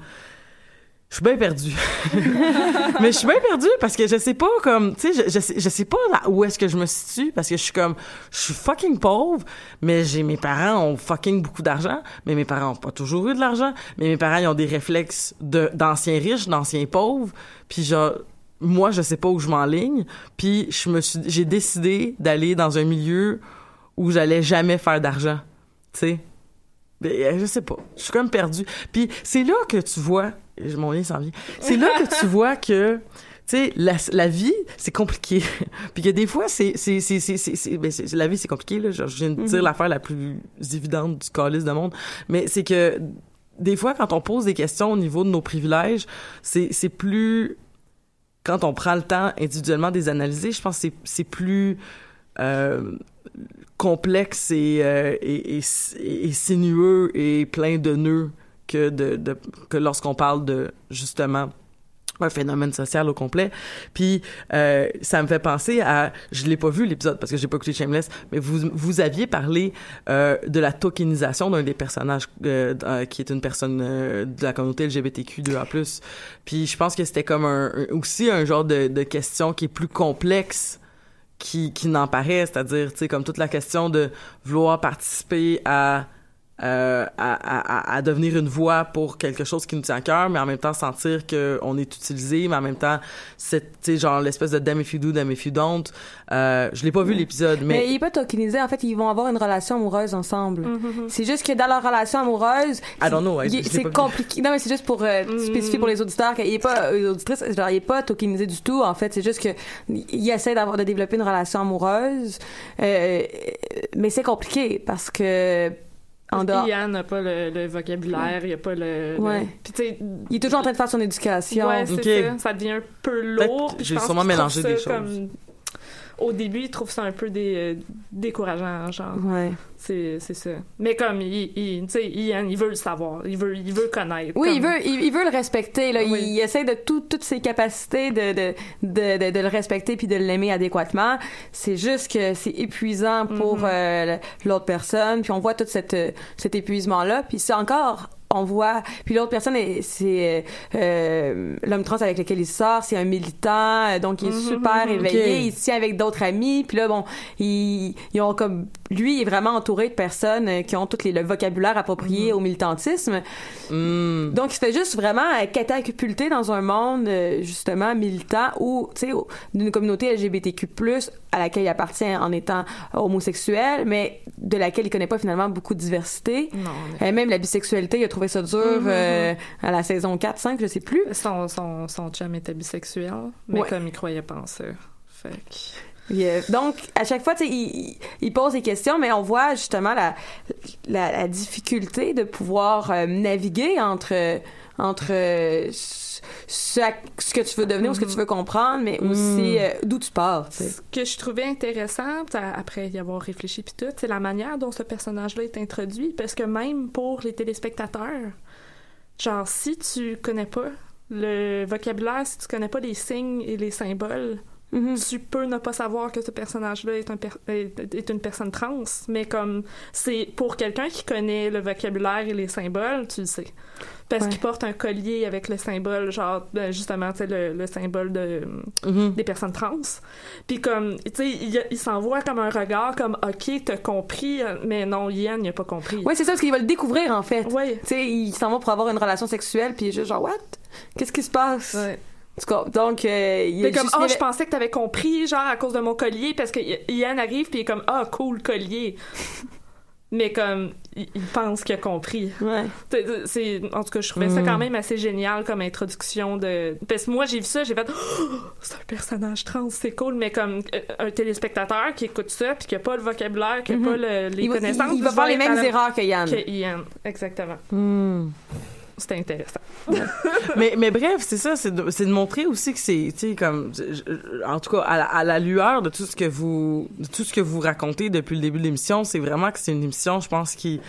je suis bien perdue. mais je suis bien perdue parce que je sais pas comme tu sais je, je sais pas là où est-ce que je me situe parce que je suis comme je suis fucking pauvre mais j'ai mes parents ont fucking beaucoup d'argent mais mes parents ont pas toujours eu de l'argent mais mes parents ils ont des réflexes d'anciens riches d'anciens pauvres puis genre moi je sais pas où je m'enligne puis je me suis j'ai décidé d'aller dans un milieu où j'allais jamais faire d'argent tu sais ben, je sais pas. Je suis comme perdue. Puis c'est là que tu vois, mon lien s'en vient, c'est là que tu vois que, tu sais, la, la vie, c'est compliqué. Puis que des fois, c'est, c'est, c'est, c'est, c'est, c'est- ben, la vie, c'est compliqué, là. Genre, je viens de dire l'affaire la plus évidente du calice de monde. Mais c'est que, des fois, quand on pose des questions au niveau de nos privilèges, c'est, c'est plus, quand on prend le temps individuellement de les analyser, je pense que c'est, plus, euh, complexe et, euh, et, sinueux et plein de nœuds que de que lorsqu'on parle de justement un phénomène social au complet. Puis euh, ça me fait penser à, je l'ai pas vu l'épisode parce que j'ai pas écouté Shameless, mais vous vous aviez parlé euh, de la tokenisation d'un des personnages euh, euh, qui est une personne euh, de la communauté LGBTQ2A+. Puis je pense que c'était comme aussi un genre de, de question qui est plus complexe qui qui n'en paraît, c'est-à-dire tu sais comme toute la question de vouloir participer à euh, à, à, à- à devenir une voix pour quelque chose qui nous tient à cœur, mais en même temps sentir que on est utilisé, mais en même temps, c'est, tu sais, genre l'espèce de damn if you do, damn if you don't. Euh, je l'ai pas vu l'épisode, Mais, mais, il est pas tokenisé. En fait, ils vont avoir une relation amoureuse ensemble. Mm-hmm. C'est juste que dans leur relation amoureuse, I don't know, c'est compliqué. Non, mais c'est juste pour euh, spécifier pour les auditeurs qu'il est pas, euh, auditrices, genre, il est pas tokenisé du tout. En fait, c'est juste que il essaie d'avoir de développer une relation amoureuse, euh, mais c'est compliqué parce que en dehors, Ian n'a pas le, le vocabulaire, il a pas le. le- Ouais. Puis tu sais. il est toujours en train de faire son éducation. Ouais, c'est Ok. ça. Ça devient un peu lourd. puis j'ai sûrement mélangé des choses. comme- Au début, il trouve ça un peu euh, décourageant, genre. Ouais. C'est c'est ça. Mais comme, il, il- tu sais, Ian, il veut le savoir. Il veut, il veut connaître. Oui, il veut, il, il veut le respecter. Là. Oui. Il, il essaie de tout- toutes ses capacités de, de, de, de, de le respecter puis de l'aimer adéquatement. C'est juste que c'est épuisant pour euh, l'autre personne. Puis on voit tout cette, euh, cet épuisement-là. Puis c'est encore on voit puis l'autre personne est- c'est euh, euh, l'homme trans avec lequel il sort c'est un militant euh, donc il est super éveillé Ok. il se tient avec d'autres amis. Puis là bon ils, ils ont comme lui est vraiment entouré de personnes euh, qui ont tout les, le vocabulaire approprié au militantisme Hmm. donc, il se fait juste vraiment euh, catapulter dans un monde, euh, justement, militant ou, tu sais, d'une communauté LGBTQ+, à laquelle il appartient en étant homosexuel, mais de laquelle il connaît pas finalement beaucoup de diversité. Non, mais- Et même la bisexualité, il a trouvé ça dur euh, à la saison 4, 5, je sais plus. Son, son, son chum était bisexuel, mais Ouais. comme il croyait pas en ça. Fait que... Euh, donc, à chaque fois, tu sais, il, il- pose des questions, mais on voit justement la, la, la difficulté de pouvoir euh, naviguer entre, entre euh, ce, que tu veux devenir ou ce que tu veux comprendre, mais aussi euh, d'où tu pars. Ce que je trouvais intéressant, après y avoir réfléchi puis tout, c'est la manière dont ce personnage-là est introduit, parce que même pour les téléspectateurs, genre si tu connais pas le vocabulaire, si tu connais pas les signes et les symboles, Mhm. tu peux ne pas savoir que ce personnage-là est, un per- est, une personne trans, mais comme c'est pour quelqu'un qui connaît le vocabulaire et les symboles, tu le sais. Parce Ouais. qu'il porte un collier avec le symbole, genre, ben, justement, tu sais, le, le symbole de, Mhm. des personnes trans. Puis comme, tu sais, il, il s'envoie comme un regard comme, OK, t'as compris, mais non, Ian, il a pas compris. Ouais, c'est ça, parce qu'il va le découvrir, en fait. Ouais. Tu sais, il s'en va pour avoir une relation sexuelle, puis il est juste genre, what? Qu'est-ce qui se passe? Ouais. En tout cas, donc, euh, il est comme, ah, je pensais que t'avais compris, genre, à cause de mon collier, parce que Ian arrive, puis il est comme, ah, cool, collier. Mais comme, il, pense qu'il a compris. Ouais. C'est- en tout cas, je trouvais ça quand même assez génial comme introduction de. Parce que moi, j'ai vu ça, j'ai fait, Oh, c'est un personnage trans, c'est cool, mais comme euh, un téléspectateur qui écoute ça, puis qui a pas le vocabulaire, qui a pas le- les Il va, connaissances. il- il va faire les mêmes erreurs que Yann. Que Ian, exactement. Hmm. C'était intéressant. mais, mais bref, c'est ça, c'est de, de montrer aussi que c'est, tu sais, comme, en tout cas, à la, lueur de tout ce que vous, de tout ce que vous racontez depuis le début de l'émission, c'est vraiment que c'est une émission, je pense, qui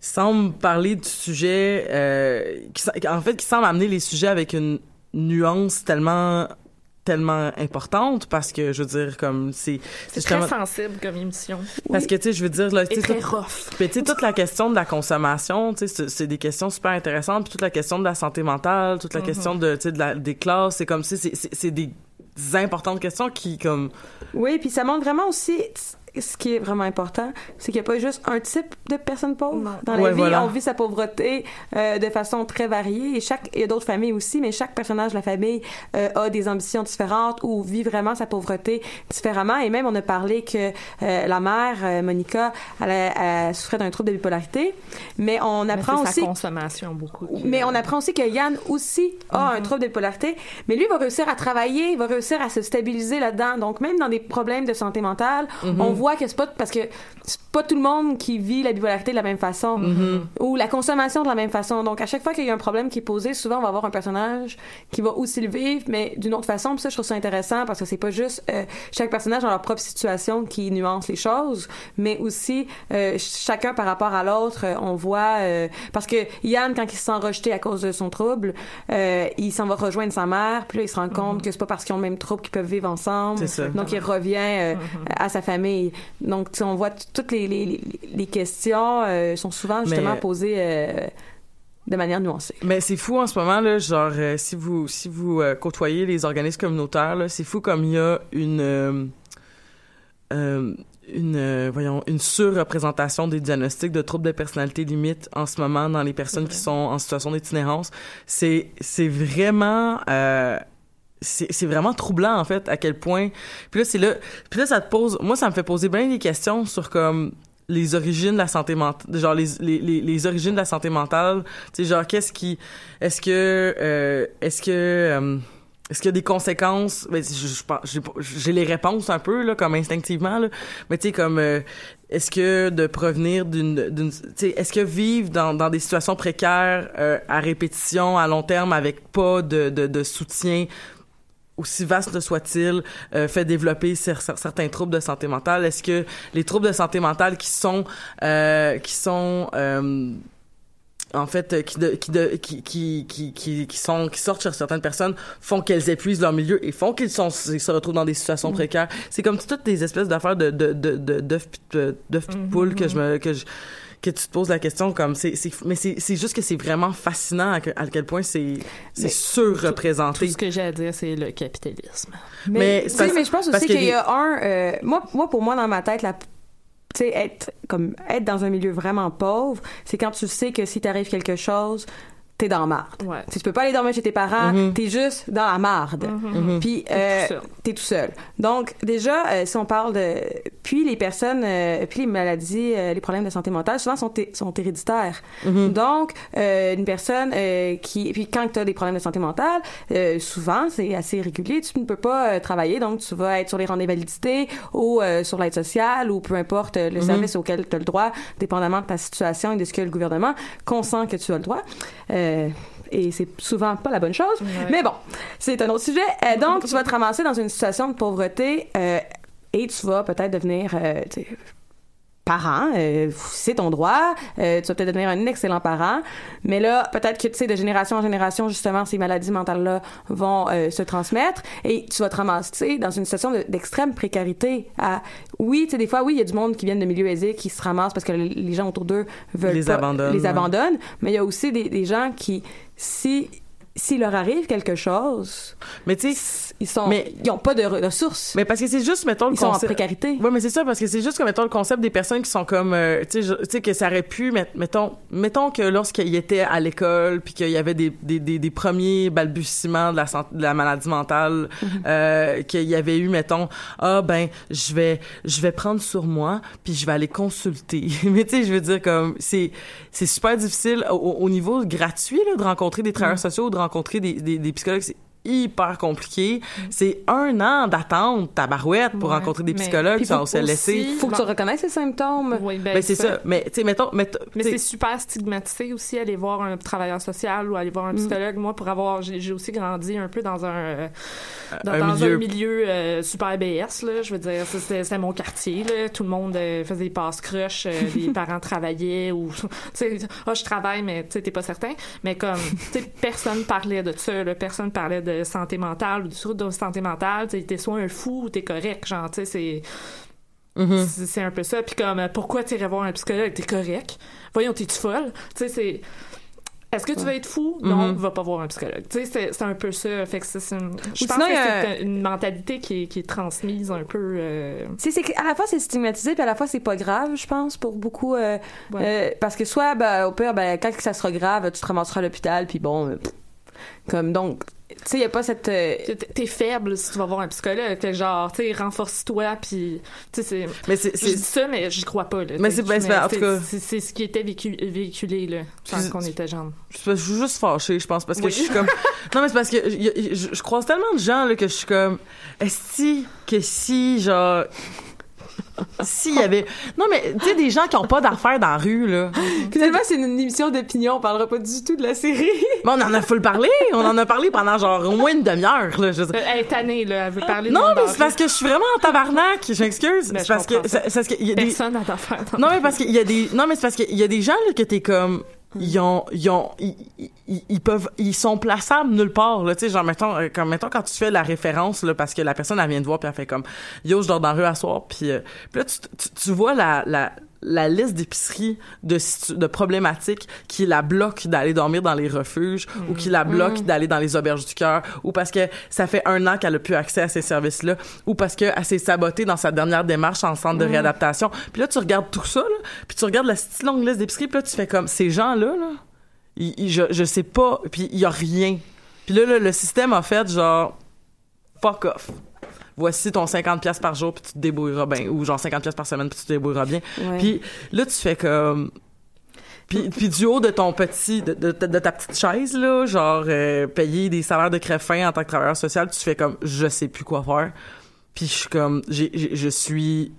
semble parler du sujet, euh, qui, en fait, qui semble amener les sujets avec une nuance tellement tellement importante parce que je veux dire comme c'est C'est justement- très sensible comme émission. parce que tu sais je veux dire là tu sais, très tout- rough. puis, tu sais, toute la question de la consommation, tu sais, c'est- des questions super intéressantes. Puis toute la question de la santé mentale, toute la Mm-hmm. question de, tu sais, de la, des classes, c'est comme si c'est- c'est c'est des importantes questions qui, comme... Oui, puis ça montre vraiment aussi ce qui est vraiment important, c'est qu'il n'y a pas juste un type de personne pauvre Non. dans la Ouais, vie. voilà. On vit sa pauvreté euh, de façon très variée et chaque il y a d'autres familles aussi, mais chaque personnage de la famille euh, a des ambitions différentes ou vit vraiment sa pauvreté différemment. Et même on a parlé que euh, la mère euh, Monica elle, elle souffrait d'un trouble de bipolarité, mais on Mais apprend aussi sa consommation beaucoup. qui- mais on apprend aussi que Yann aussi a un trouble de bipolarité, mais lui va réussir à travailler, il va réussir à se stabiliser là-dedans. Donc même dans des problèmes de santé mentale, on voit voit que c'est pas parce que c'est pas tout le monde qui vit la bipolarité de la même façon Mm-hmm. ou la consommation de la même façon. Donc à chaque fois qu'il y a un problème qui est posé, souvent on va avoir un personnage qui va aussi le vivre, mais d'une autre façon. Puis ça, je trouve ça intéressant parce que c'est pas juste euh, chaque personnage dans leur propre situation qui nuance les choses, mais aussi euh, chacun par rapport à l'autre. euh, on voit euh, parce que Yann, quand il se sent rejeté à cause de son trouble, il s'en va rejoindre sa mère. Puis là, il se rend compte que c'est pas parce qu'ils ont le même trouble qu'ils peuvent vivre ensemble. C'est ça. Donc il revient euh, à sa famille. Donc on voit toutes les, les, les- les questions euh, sont souvent justement Mais- posées euh, de manière nuancée. Mais c'est fou en ce moment là, genre euh, si vous si vous euh, côtoyez les organismes communautaires là, c'est fou comme il y a une euh, une voyons une surreprésentation des diagnostics de troubles de personnalité limite en ce moment dans les personnes qui sont en situation d'itinérance. C'est c'est vraiment c'est vraiment troublant en fait à quel point. Puis là c'est là puis là ça te pose moi ça me fait poser bien des questions sur comme les origines de la santé mentale genre les, les, les, les origines de la santé mentale. Tu sais genre qu'est-ce qui est-ce que euh, est-ce que euh, est-ce qu'il y a des conséquences? Ben, je, j'ai les réponses un peu là comme instinctivement là. Mais tu sais comme euh, est-ce que de provenir d'une d'une tu sais est-ce que vivre dans, dans des situations précaires euh, à répétition à long terme avec pas de de, de soutien aussi vaste soit-il, euh, fait développer cer- cer- certains troubles de santé mentale? Est-ce que les troubles de santé mentale qui sont euh, qui sont euh, en fait qui, de, qui, de, qui, qui, qui, qui, qui sont qui sortent chez certaines personnes font qu'elles épuisent leur milieu et font qu'ils sont ils se retrouvent dans des situations précaires? C'est comme toutes des espèces d'affaires de de de de d'œufs de- d'œufs pis de poules que je me que je que tu te poses la question comme c'est c'est mais c'est c'est juste que c'est vraiment fascinant à, que- à quel point c'est c'est surreprésenté. Tout ce que j'ai à dire, c'est le capitalisme. Mais, Mais parce- mais je pense aussi qu'il y a un euh, moi moi pour moi dans ma tête la tu sais être comme être dans un milieu vraiment pauvre, c'est quand tu sais que si t'arrive quelque chose, t'es dans la marde. Ouais. Tu peux pas aller dormir chez tes parents, t'es juste dans la marde. Puis euh, tout seul. t'es tout seul. Donc déjà, euh, si on parle de puis les personnes, euh, puis les maladies, euh, les problèmes de santé mentale, souvent sont, sont héréditaires. Donc euh, une personne euh, qui puis quand tu as des problèmes de santé mentale, euh, souvent c'est assez régulier, tu ne peux pas euh, travailler, donc tu vas être sur les rangs d'invalidité ou euh, sur l'aide sociale ou peu importe euh, le service auquel tu as le droit, dépendamment de ta situation et de ce que le gouvernement consent que tu as le droit. Euh, et c'est souvent pas la bonne chose. Mais bon, c'est un autre sujet. Euh, donc, tu vas te ramasser dans une situation de pauvreté euh, et tu vas peut-être devenir parent. euh, c'est ton droit. Euh, tu vas peut-être devenir un excellent parent. Mais là, peut-être que, tu sais, de génération en génération, justement, ces maladies mentales-là vont euh, se transmettre et tu vas te ramasser dans une situation de- d'extrême précarité. À, oui, tu sais, des fois, oui, il y a du monde qui viennent de milieux aisés qui se ramassent parce que les gens autour d'eux veulent Les pas- abandonnent, les ouais. abandonnent. Mais il y a aussi des, des gens qui, si s'il leur arrive quelque chose, Mais tu sais ils sont, Mais- ils ont pas de re- ressources. Mais parce que c'est juste, mettons, le Ils sont en précarité. Ouais, mais c'est ça, parce que c'est juste comme, mettons, le concept des personnes qui sont comme, euh, tu sais, que ça aurait pu, met- mettons, mettons que lorsqu'ils étaient à l'école, puis qu'il y avait des, des, des, des premiers balbutiements de la, santé- de la maladie mentale, euh, qu'il y avait eu, mettons, ah, ben, je vais, je vais prendre sur moi, puis je vais aller consulter. mais tu sais, je veux dire, comme, c'est, c'est super difficile au, au niveau gratuit, là, de rencontrer des travailleurs sociaux ou de rencontrer des, des, psychologues. Hyper compliqué. C'est un an d'attente, tabarouette, pour Ouais, rencontrer des mais- psychologues qui sont laissé. aussi- faut que tu reconnaisses ces symptômes. Oui, ben, Ben, c'est ça. Mais, tu sais, mettons, mettons Mais c'est super stigmatisé aussi aller voir un travailleur social ou aller voir un psychologue. Moi, pour avoir, j'ai aussi grandi un peu dans un euh, dans, Un dans milieu- un milieu euh, super BS là. Je veux dire, c'était c'était mon quartier là. Tout le monde euh, faisait des passes crush, les parents travaillaient ou tu sais, ah je travaille mais tu sais t'es pas certain. Mais comme tu sais personne parlait de ça. Là. Personne parlait de santé mentale ou du trouble de santé mentale. T'es soit un fou ou t'es correct. Genre tu sais c'est mhm. c'est c'est un peu ça. Puis comme, euh, pourquoi t'irais voir un psychologue? T'es correct. Voyons, t'es-tu folle? Tu sais, c'est... Est-ce que tu vas être fou? Non, Mhm. va pas voir un psychologue. Tu sais, c'est- un peu ça. Fait que c'est une... Je pense sinon, que c'est une mentalité qui est, qui est transmise un peu... euh, C'est, à la fois c'est stigmatisé puis à la fois c'est pas grave, je pense, pour beaucoup. euh, Ouais. parce que soit, ben, au pire, ben, quand ça sera grave, tu te ramasseras à l'hôpital puis bon, pff, comme donc, tu sais, il y a pas cette. euh, T'es faible si tu vas voir un psychologue. Fait que genre, tu sais, renforce-toi, puis... Tu sais, c'est... mais c'est, Je dis c'est, ça, mais j'y crois pas, là. Mais c'est- ben, en tout cas- C'est c'est ce qui était vécu- véhiculé, là, quand Je- on était jeune. je suis juste fâchée, je pense, parce que Oui. je suis comme, non, mais c'est parce que je croise tellement de gens, là, que je suis comme, est-ce que si, genre, s'il y avait non mais tu sais des gens qui ont pas d'affaires dans la rue là Finalement, c'est une émission d'opinion. On parlera pas du tout de la série. mais on en a full parlé on en a parlé pendant genre au moins une demi-heure là je. Elle est tannée, là. Elle veut parler de non mais c'est parce que je suis vraiment en tabarnak je m'excuse c'est parce que comprends ça. c'est c'est parce qu'il y a des Personne n'a d'affaires. non mais parce qu'il y a des non mais c'est parce qu'il y a des gens là que t'es comme ils ont ils ont ils, ils, peuvent ils sont plaçables nulle part là tu sais genre mettons euh, comme mettons quand tu fais la référence là parce que la personne elle vient de voir puis elle fait comme yo je dors dans la rue à soir puis euh, là tu, tu, tu vois la la la liste d'épiceries de, problématiques qui la bloquent d'aller dormir dans les refuges ou qui la bloquent d'aller dans les auberges du cœur ou parce que ça fait un an qu'elle a plus accès à ces services-là ou parce qu'elle s'est sabotée dans sa dernière démarche en centre de réadaptation. Puis là, tu regardes tout ça, là, puis tu regardes la petite longue liste d'épiceries, puis là, tu fais comme, ces gens-là, là, ils- ils- je, je sais pas, puis il y a rien. Puis là, là, le système a fait genre, fuck off. Voici ton 50 pièces par jour puis tu te débrouilleras bien ou genre 50 pièces par semaine puis tu te débrouilleras bien. Ouais. Puis là tu fais comme puis, puis du haut de ton petit de, de, de ta petite chaise là, genre euh, payer des salaires de crève fin en tant que travailleur social, tu fais comme je sais plus quoi faire. Puis je suis comme j'ai- je suis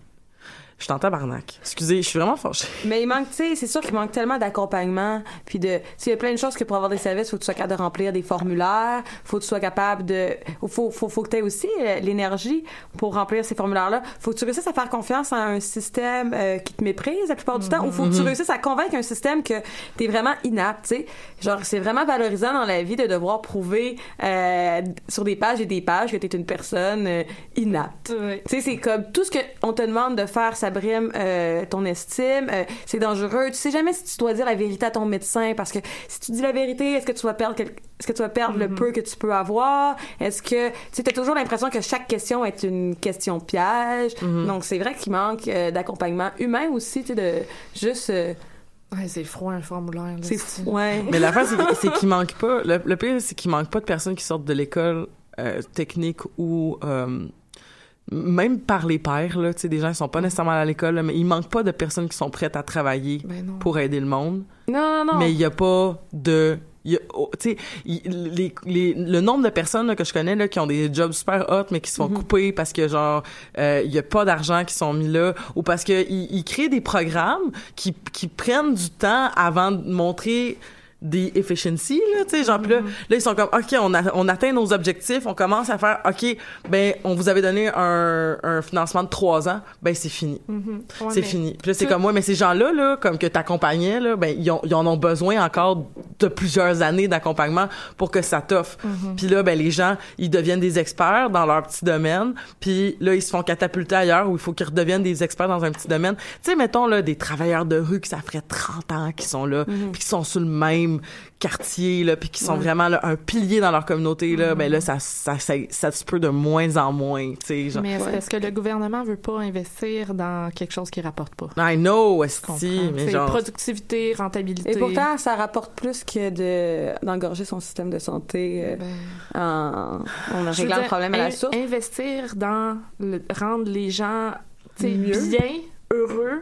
je suis en tabarnak. Excusez, je suis vraiment fâchée. Mais il manque, tu sais, c'est sûr qu'il manque tellement d'accompagnement. Puis de, tu sais, il y a plein de choses que pour avoir des services, faut que tu sois capable de remplir des formulaires, faut que tu sois capable de, faut, faut, faut que tu aies aussi euh, l'énergie pour remplir ces formulaires-là. Faut que tu réussisses à faire confiance à un système euh, qui te méprise la plupart du temps, ou faut que tu réussisses à convaincre un système que t'es vraiment inapte, tu sais. Genre, c'est vraiment valorisant dans la vie de devoir prouver euh, sur des pages et des pages que t'es une personne euh, inapte. Tu sais, c'est comme tout ce que on te demande de faire, ça brime euh, ton estime. euh, c'est dangereux. Tu sais jamais si tu dois dire la vérité à ton médecin parce que si tu dis la vérité, est-ce que tu vas perdre quel- est-ce que tu vas perdre le peu que tu peux avoir? Est-ce que tu sais, t'as toujours l'impression que chaque question est une question piège. Donc c'est vrai qu'il manque euh, d'accompagnement humain aussi, tu sais, de juste. euh, Ouais, c'est froid un formulaire. là, c'est fou. Ouais. Mais l'affaire, c'est que- c'est qu'il manque pas. Le, le pire, c'est qu'il manque pas de personnes qui sortent de l'école euh, technique ou euh, même par les pairs, là, tu sais, des gens qui sont pas nécessairement à l'école, mais il manque pas de personnes qui sont prêtes à travailler Ben pour aider le monde. Non, non, non. Mais il y a pas de il oh, tu sais il- les, les, le nombre de personnes là, que je connais là, qui ont des jobs super hot mais qui se font couper parce que genre euh, il y a pas d'argent qui sont mis là ou parce que ils, ils créent des programmes qui, qui prennent du temps avant de montrer des efficiency là tu sais genre puis là, là ils sont comme ok on a, on atteint nos objectifs on commence à faire ok ben on vous avait donné un, un financement de trois ans ben c'est fini Ouais, c'est fini. Puis là, c'est comme moi, mais ces gens-là, là, comme que t'accompagnais, là, ben, ils, ont, ils en ont besoin encore de plusieurs années d'accompagnement pour que ça t'offre. Puis là, ben, les gens, ils deviennent des experts dans leur petit domaine. Puis là, ils se font catapulter ailleurs où il faut qu'ils redeviennent des experts dans un petit domaine. Tu sais, mettons, là, des travailleurs de rue qui ça ferait 30 ans qui sont là, puis qui sont sur le même quartier, là, puis qui sont vraiment là, un pilier dans leur communauté, là, ben là, ça, ça, ça, ça se peut de moins en moins, tu sais, genre. Mais c'est parce que le gouvernement veut pas investir dans quelque chose qui rapporte pas? I know, esti, mais C'est genre... productivité, rentabilité. Et pourtant, ça rapporte plus que de d'engorger son système de santé euh, Ben, en, en réglant le problème à la in- source. Investir dans le, rendre les gens tu sais, Mieux. bien, heureux,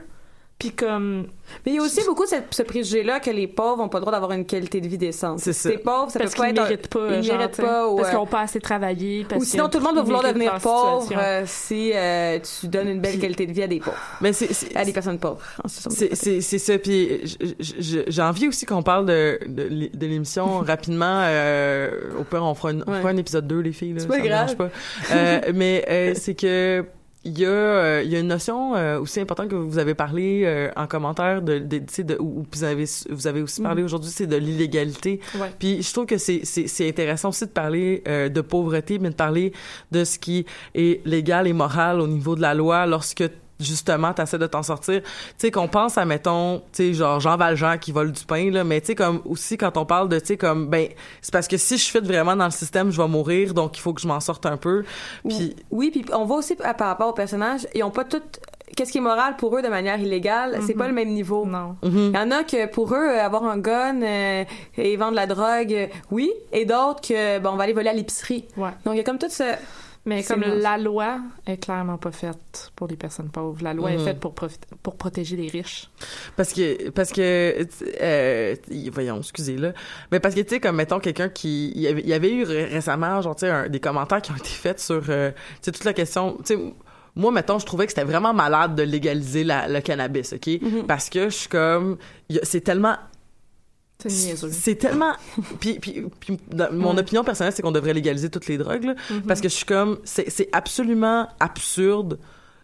puis comme Mais il y a aussi beaucoup cette- ce préjugé-là que les pauvres n'ont pas le droit d'avoir une qualité de vie décente. C'est Si ça. t'es pauvre, ça parce peut pas qu'ils être... méritent pas, Ils genre, méritent pas, ou, parce euh, qu'ils n'ont pas assez travaillé. Parce Ou sinon, tout le monde va vouloir devenir pauvre euh, si euh, tu donnes une belle qualité de vie à des pauvres, Mais c'est, c'est, à des personnes pauvres. c'est, c'est, c'est ça. Puis j'ai envie aussi qu'on parle de, de, l'é- de l'émission rapidement. Euh, au pire, on fera, une- on Ouais. fera un épisode 2, les filles. Là, C'est pas grave. pas. Euh, mais euh, c'est que il y a euh, il y a une notion euh, aussi importante que vous avez parlé euh, en commentaire de, de, tu sais, de ou ou vous avez vous avez aussi parlé aujourd'hui c'est de l'illégalité Ouais. puis je trouve que c'est c'est c'est intéressant aussi de parler euh, de pauvreté mais de parler de ce qui est légal et moral au niveau de la loi lorsque justement t'essaies de t'en sortir tu sais qu'on pense à mettons tu sais genre Jean Valjean qui vole du pain là mais tu sais comme aussi quand on parle de tu sais comme ben c'est parce que si je fit vraiment dans le système je vais mourir donc il faut que je m'en sorte un peu puis Oui, puis on voit aussi par rapport aux personnages, ils ont pas tout qu'est-ce qui est moral pour eux de manière illégale, c'est pas le même niveau. Non. mhm. Il y en a que pour eux, euh, avoir un gun euh, et vendre la drogue, euh, oui, et d'autres que bon, on va aller voler à l'épicerie. Ouais. Donc il y a comme tout ce Mais comme la loi est clairement pas faite pour les personnes pauvres. La loi est faite pour, pour protéger les riches. Parce que, parce que, euh, voyons, excusez là, mais parce que tu sais comme mettons quelqu'un qui, il y avait, eu ré- récemment genre tu sais des commentaires qui ont été faits sur, euh, tu sais toute la question, tu sais moi, mettons, je trouvais que c'était vraiment malade de légaliser la- le cannabis, OK? Mm-hmm. Parce que je suis comme... C'est tellement... C'est tellement... puis, puis, puis dans- mon Ouais. opinion personnelle, c'est qu'on devrait légaliser toutes les drogues, là, Mhm. parce que je suis comme... C'est absolument absurde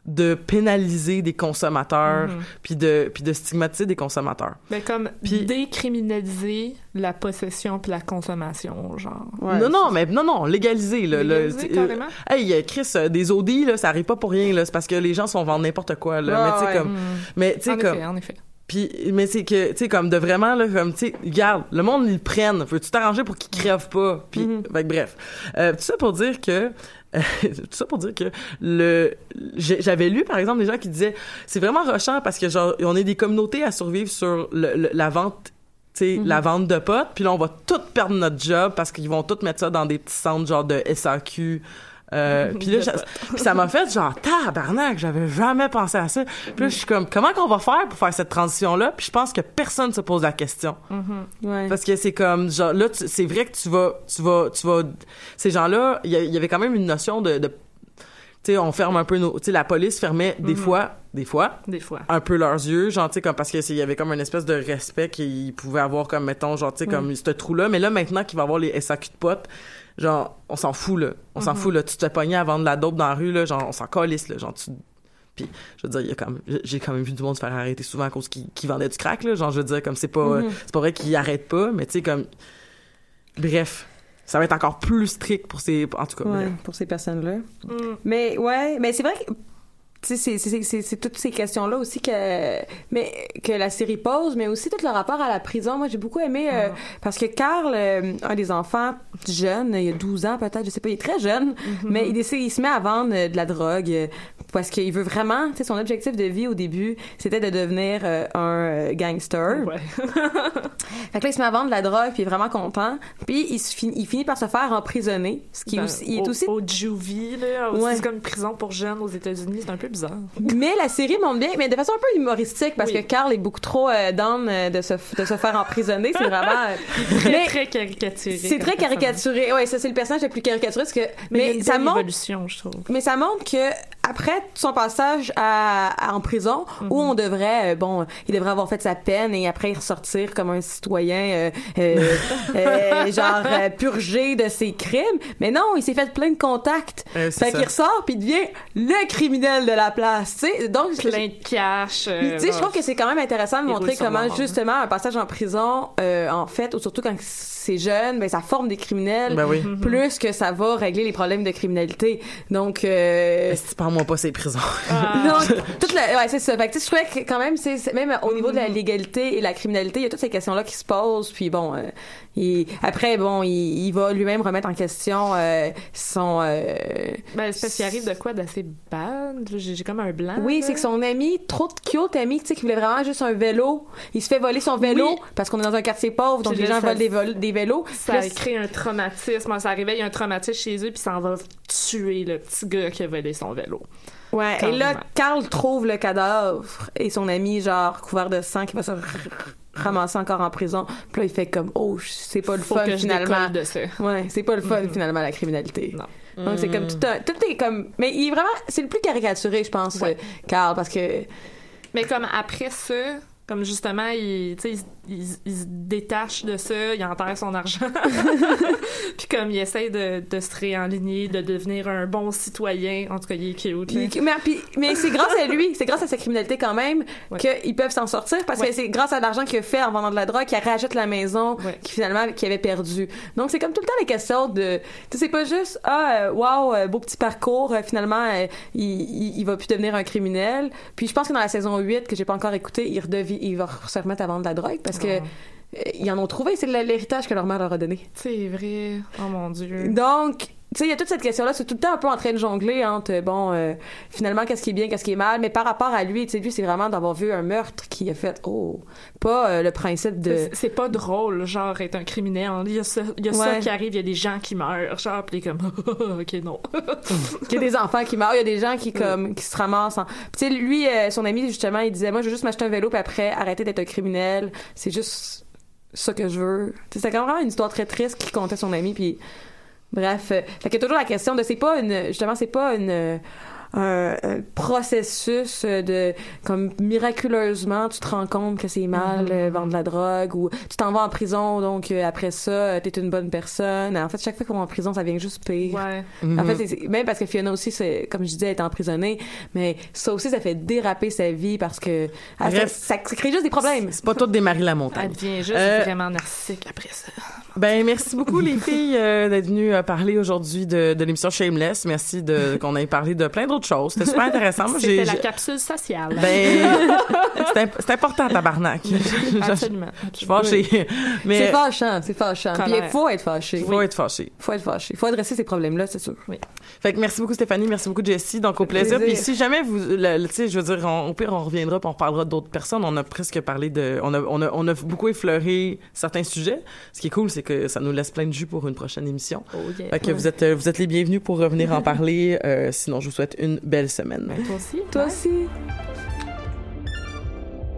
de pénaliser des consommateurs Mhm. puis de puis de stigmatiser des consommateurs. Mais comme Puis- décriminaliser la possession puis la consommation, genre. non non mais non non légaliser là, Légaliser, c'est- carrément? hey euh, Chris euh, des OD là ça arrive pas pour rien là c'est parce que les gens sont vendent n'importe quoi là mais tu sais ouais. comme Mm. mais tu sais En comme effet, en effet. Puis mais c'est que tu sais comme de vraiment là comme tu sais regarde le monde ils le prennent veux-tu t'arranger pour qu'ils crèvent pas? Puis Mm-hmm. fait bref Euh, tout ça pour dire que euh, tout ça pour dire que le j'avais lu par exemple des gens qui disaient c'est vraiment rushant parce que genre on est des communautés à survivre sur le- le- la vente tu sais, la vente de potes, puis là, on va tout perdre notre job parce qu'ils vont tout mettre ça dans des petits centres genre de SAQ. Euh, puis là, ça- potes. puis ça m'a fait genre tabarnak, j'avais jamais pensé à ça. Puis là, je suis comme comment qu'on va faire pour faire cette transition là Puis je pense que personne se pose la question Ouais. parce que c'est comme genre là, c'est vrai que tu vas, tu vas, tu vas. Ces gens-là, il y, avait quand même une notion de, de tu sais, on ferme un peu nos, tu sais, la police fermait des fois, des fois, Des fois. un peu leurs yeux, genre, tu sais, comme parce que c'est- il y avait comme une espèce de respect qu'ils pouvaient avoir comme, mettons, genre, tu sais, comme ce trou-là. Mais là, maintenant qu'il va y avoir les SAQ de potes, genre, on s'en fout, là. On s'en fout, là. Tu te fais pogner à vendre de la dope dans la rue, là, genre, on s'en calisse, là. Genre, tu. Puis, je veux dire, il y a quand même, j'ai quand même vu du monde se faire arrêter souvent à cause qu'ils vendaient du crack, là. Genre, je veux dire, comme c'est pas, c'est pas vrai qu'ils arrêtent pas, mais tu sais, comme. Bref. Ça va être encore plus strict pour ces. En tout cas, Ouais, pour ces personnes-là. Mm. Mais ouais, mais c'est vrai que c'est- c'est c'est- c'est toutes ces questions-là aussi que mais que la série pose, mais aussi tout le rapport à la prison. Moi, j'ai beaucoup aimé euh, parce que Carl, euh, un des enfants jeune, il a 12 ans peut-être, je sais pas, il est très jeune, mais il décide, il se met à vendre euh, de la drogue euh, parce qu'il veut vraiment, tu sais, son objectif de vie au début, c'était de devenir euh, un gangster. Ouais. Fait que là, il se met à vendre de la drogue, puis il est vraiment content. Puis il, se finit, il finit par se faire emprisonner, ce qui est Ben, aussi, il est au, aussi au juvie, là, Ouais. c'est comme une prison pour jeunes aux États-Unis, c'est un peu bizarre. Mais la série monte bien, mais de façon un peu humoristique, parce Oui. que Carl est beaucoup trop euh, down euh, de, se, de se faire emprisonner. C'est vraiment. euh, Très, mais très caricaturé. c'est très caricaturé. Ouais, ça, c'est le personnage le plus caricaturé. Parce que, Mais, ça montre. évolution, je trouve. Mais ça montre que après son passage à, à- en prison, Mhm. où on devrait, euh, bon, il devrait avoir fait sa peine et après ressortir comme un citoyen, euh, euh, genre purgé de ses crimes. Mais non, il s'est fait plein de contacts. Fait qu'il ressort puis il devient le criminel de la place. Tu sais, donc Plein de cash. tu sais, je trouve que c'est quand même intéressant de montrer comment hein. justement un passage en prison, en fait, ou surtout quand c'est jeune, ben ça forme des criminels. Ben oui. Mhm. Plus que ça va régler les problèmes de criminalité. Donc, euh, tu parles-moi pas ces prisons? Ah. donc, toute la, ouais, c'est ça. Fait que, tu sais, je trouvais que quand même, c'est, même au niveau de Mhm. la légalité et la criminalité, il y a toutes ces questions-là qui se posent. Puis bon, euh, il- après, bon, il, il va lui-même remettre en question euh, son. euh, Ben, c'est parce qu'il arrive de quoi? D'assez bad? J'ai comme un blanc. oui, c'est que son ami, trop de cute ami, tu sais, qui voulait vraiment juste un vélo, il se fait voler son vélo Oui. parce qu'on est dans un quartier pauvre, donc les gens volent des, vol- des vélos. Ça a créé un traumatisme. Ça arrivait, il y a un traumatisme chez eux, puis ça en va tuer le petit gars qui a volé son vélo. Ouais, et Carrément. là, Carl trouve le cadavre et son ami, genre, couvert de sang, qui va se ramasser encore en prison. Puis là, il fait comme, oh, c'est pas le Faut fun, que je finalement. décolle de ça. Ouais, c'est pas le fun, finalement, la criminalité. Non. Donc, c'est comme tout un, tout est comme, mais il est vraiment, c'est le plus caricaturé, je pense, Ouais. euh, Carl, parce que, Mais comme après ça, comme justement, il, tu sais, il, il- se détache de ça, il enterre son argent. Puis comme il essaie de, de se réaligner, de devenir un bon citoyen, en tout cas, il est cute. là. Mais, puis- mais c'est grâce à lui, c'est grâce à sa criminalité quand même Ouais. qu'ils peuvent s'en sortir parce Ouais. que c'est grâce à l'argent qu'il a fait en vendant de la drogue qu'il rachète la maison Ouais. qui finalement qu'il avait perdu. Donc c'est comme tout le temps les questions de tu sais c'est pas juste ah wow euh, beau petit parcours euh, finalement euh, il, il, il va plus devenir un criminel. Puis je pense que dans la saison 8 que j'ai pas encore écouté, il redevient il va se remettre à vendre de la drogue parce que euh, ils en ont trouvé, c'est l'héritage que leur mère leur a donné. C'est vrai. Oh mon Dieu. Donc, tu sais, il y a toute cette question-là, c'est tout le temps un peu en train de jongler entre, bon, euh, finalement, qu'est-ce qui est bien, qu'est-ce qui est mal, mais par rapport à lui, tu sais, lui, c'est vraiment d'avoir vu un meurtre qui a fait, oh, pas euh, le principe de... C'est- pas drôle, genre, être un criminel. Il y a ça, il y a ça Ouais. qui arrive, il y a des gens qui meurent, genre, pis comme, ok, non. Il y a des enfants qui meurent, il y a des gens qui, comme, qui se ramassent en... Tu sais, lui, euh, son ami, justement, il disait, moi, je veux juste m'acheter un vélo, puis après, arrêter d'être un criminel, c'est juste ça que je veux. Tu sais, C'était quand même vraiment une histoire très triste qui comptait son ami, puis... Bref, euh, fait qu'il y a toujours la question de c'est pas une justement c'est pas une euh, un, un processus euh, de comme miraculeusement tu te rends compte que c'est mal Mhm. euh, vendre de la drogue ou tu t'en vas en prison donc euh, après ça euh, t'es une bonne personne en fait chaque fois qu'on va en prison ça vient juste pire Ouais. En fait c'est- c'est- même parce que Fiona aussi c'est comme je disais elle est emprisonnée mais ça aussi ça fait déraper sa vie parce que elle Bref. ça, ça crée juste des problèmes C'est pas tout des Marie la Elle montagne. devient juste Euh, vraiment narcissique après ça. Ben merci beaucoup les filles euh, d'être venues euh, parler aujourd'hui de, de l'émission Shameless. Merci de qu'on ait parlé de plein d'autres choses. C'était super intéressant. C'était la capsule sociale. Ben c'est imp- c'est important tabarnak. absolument. Je suis fâchée. c'est fâchant c'est fâchant puis il faut être fâché faut être fâché. faut être fâché faut adresser ces problèmes là c'est sûr Fait que merci beaucoup Stéphanie, merci beaucoup Jessie. Donc au plaisir. plaisir. Puis si jamais vous, tu sais, je veux dire, on- au pire on reviendra, puis on parlera d'autres personnes. On a presque parlé de, on a, on a, on a beaucoup effleuré certains sujets. Ce qui est cool, c'est que ça nous laisse plein de jus pour une prochaine émission. Oh yeah. Fait que vous êtes, euh, vous êtes les bienvenus pour revenir en parler. Euh, sinon, je vous souhaite une belle semaine. Ben, toi aussi. toi aussi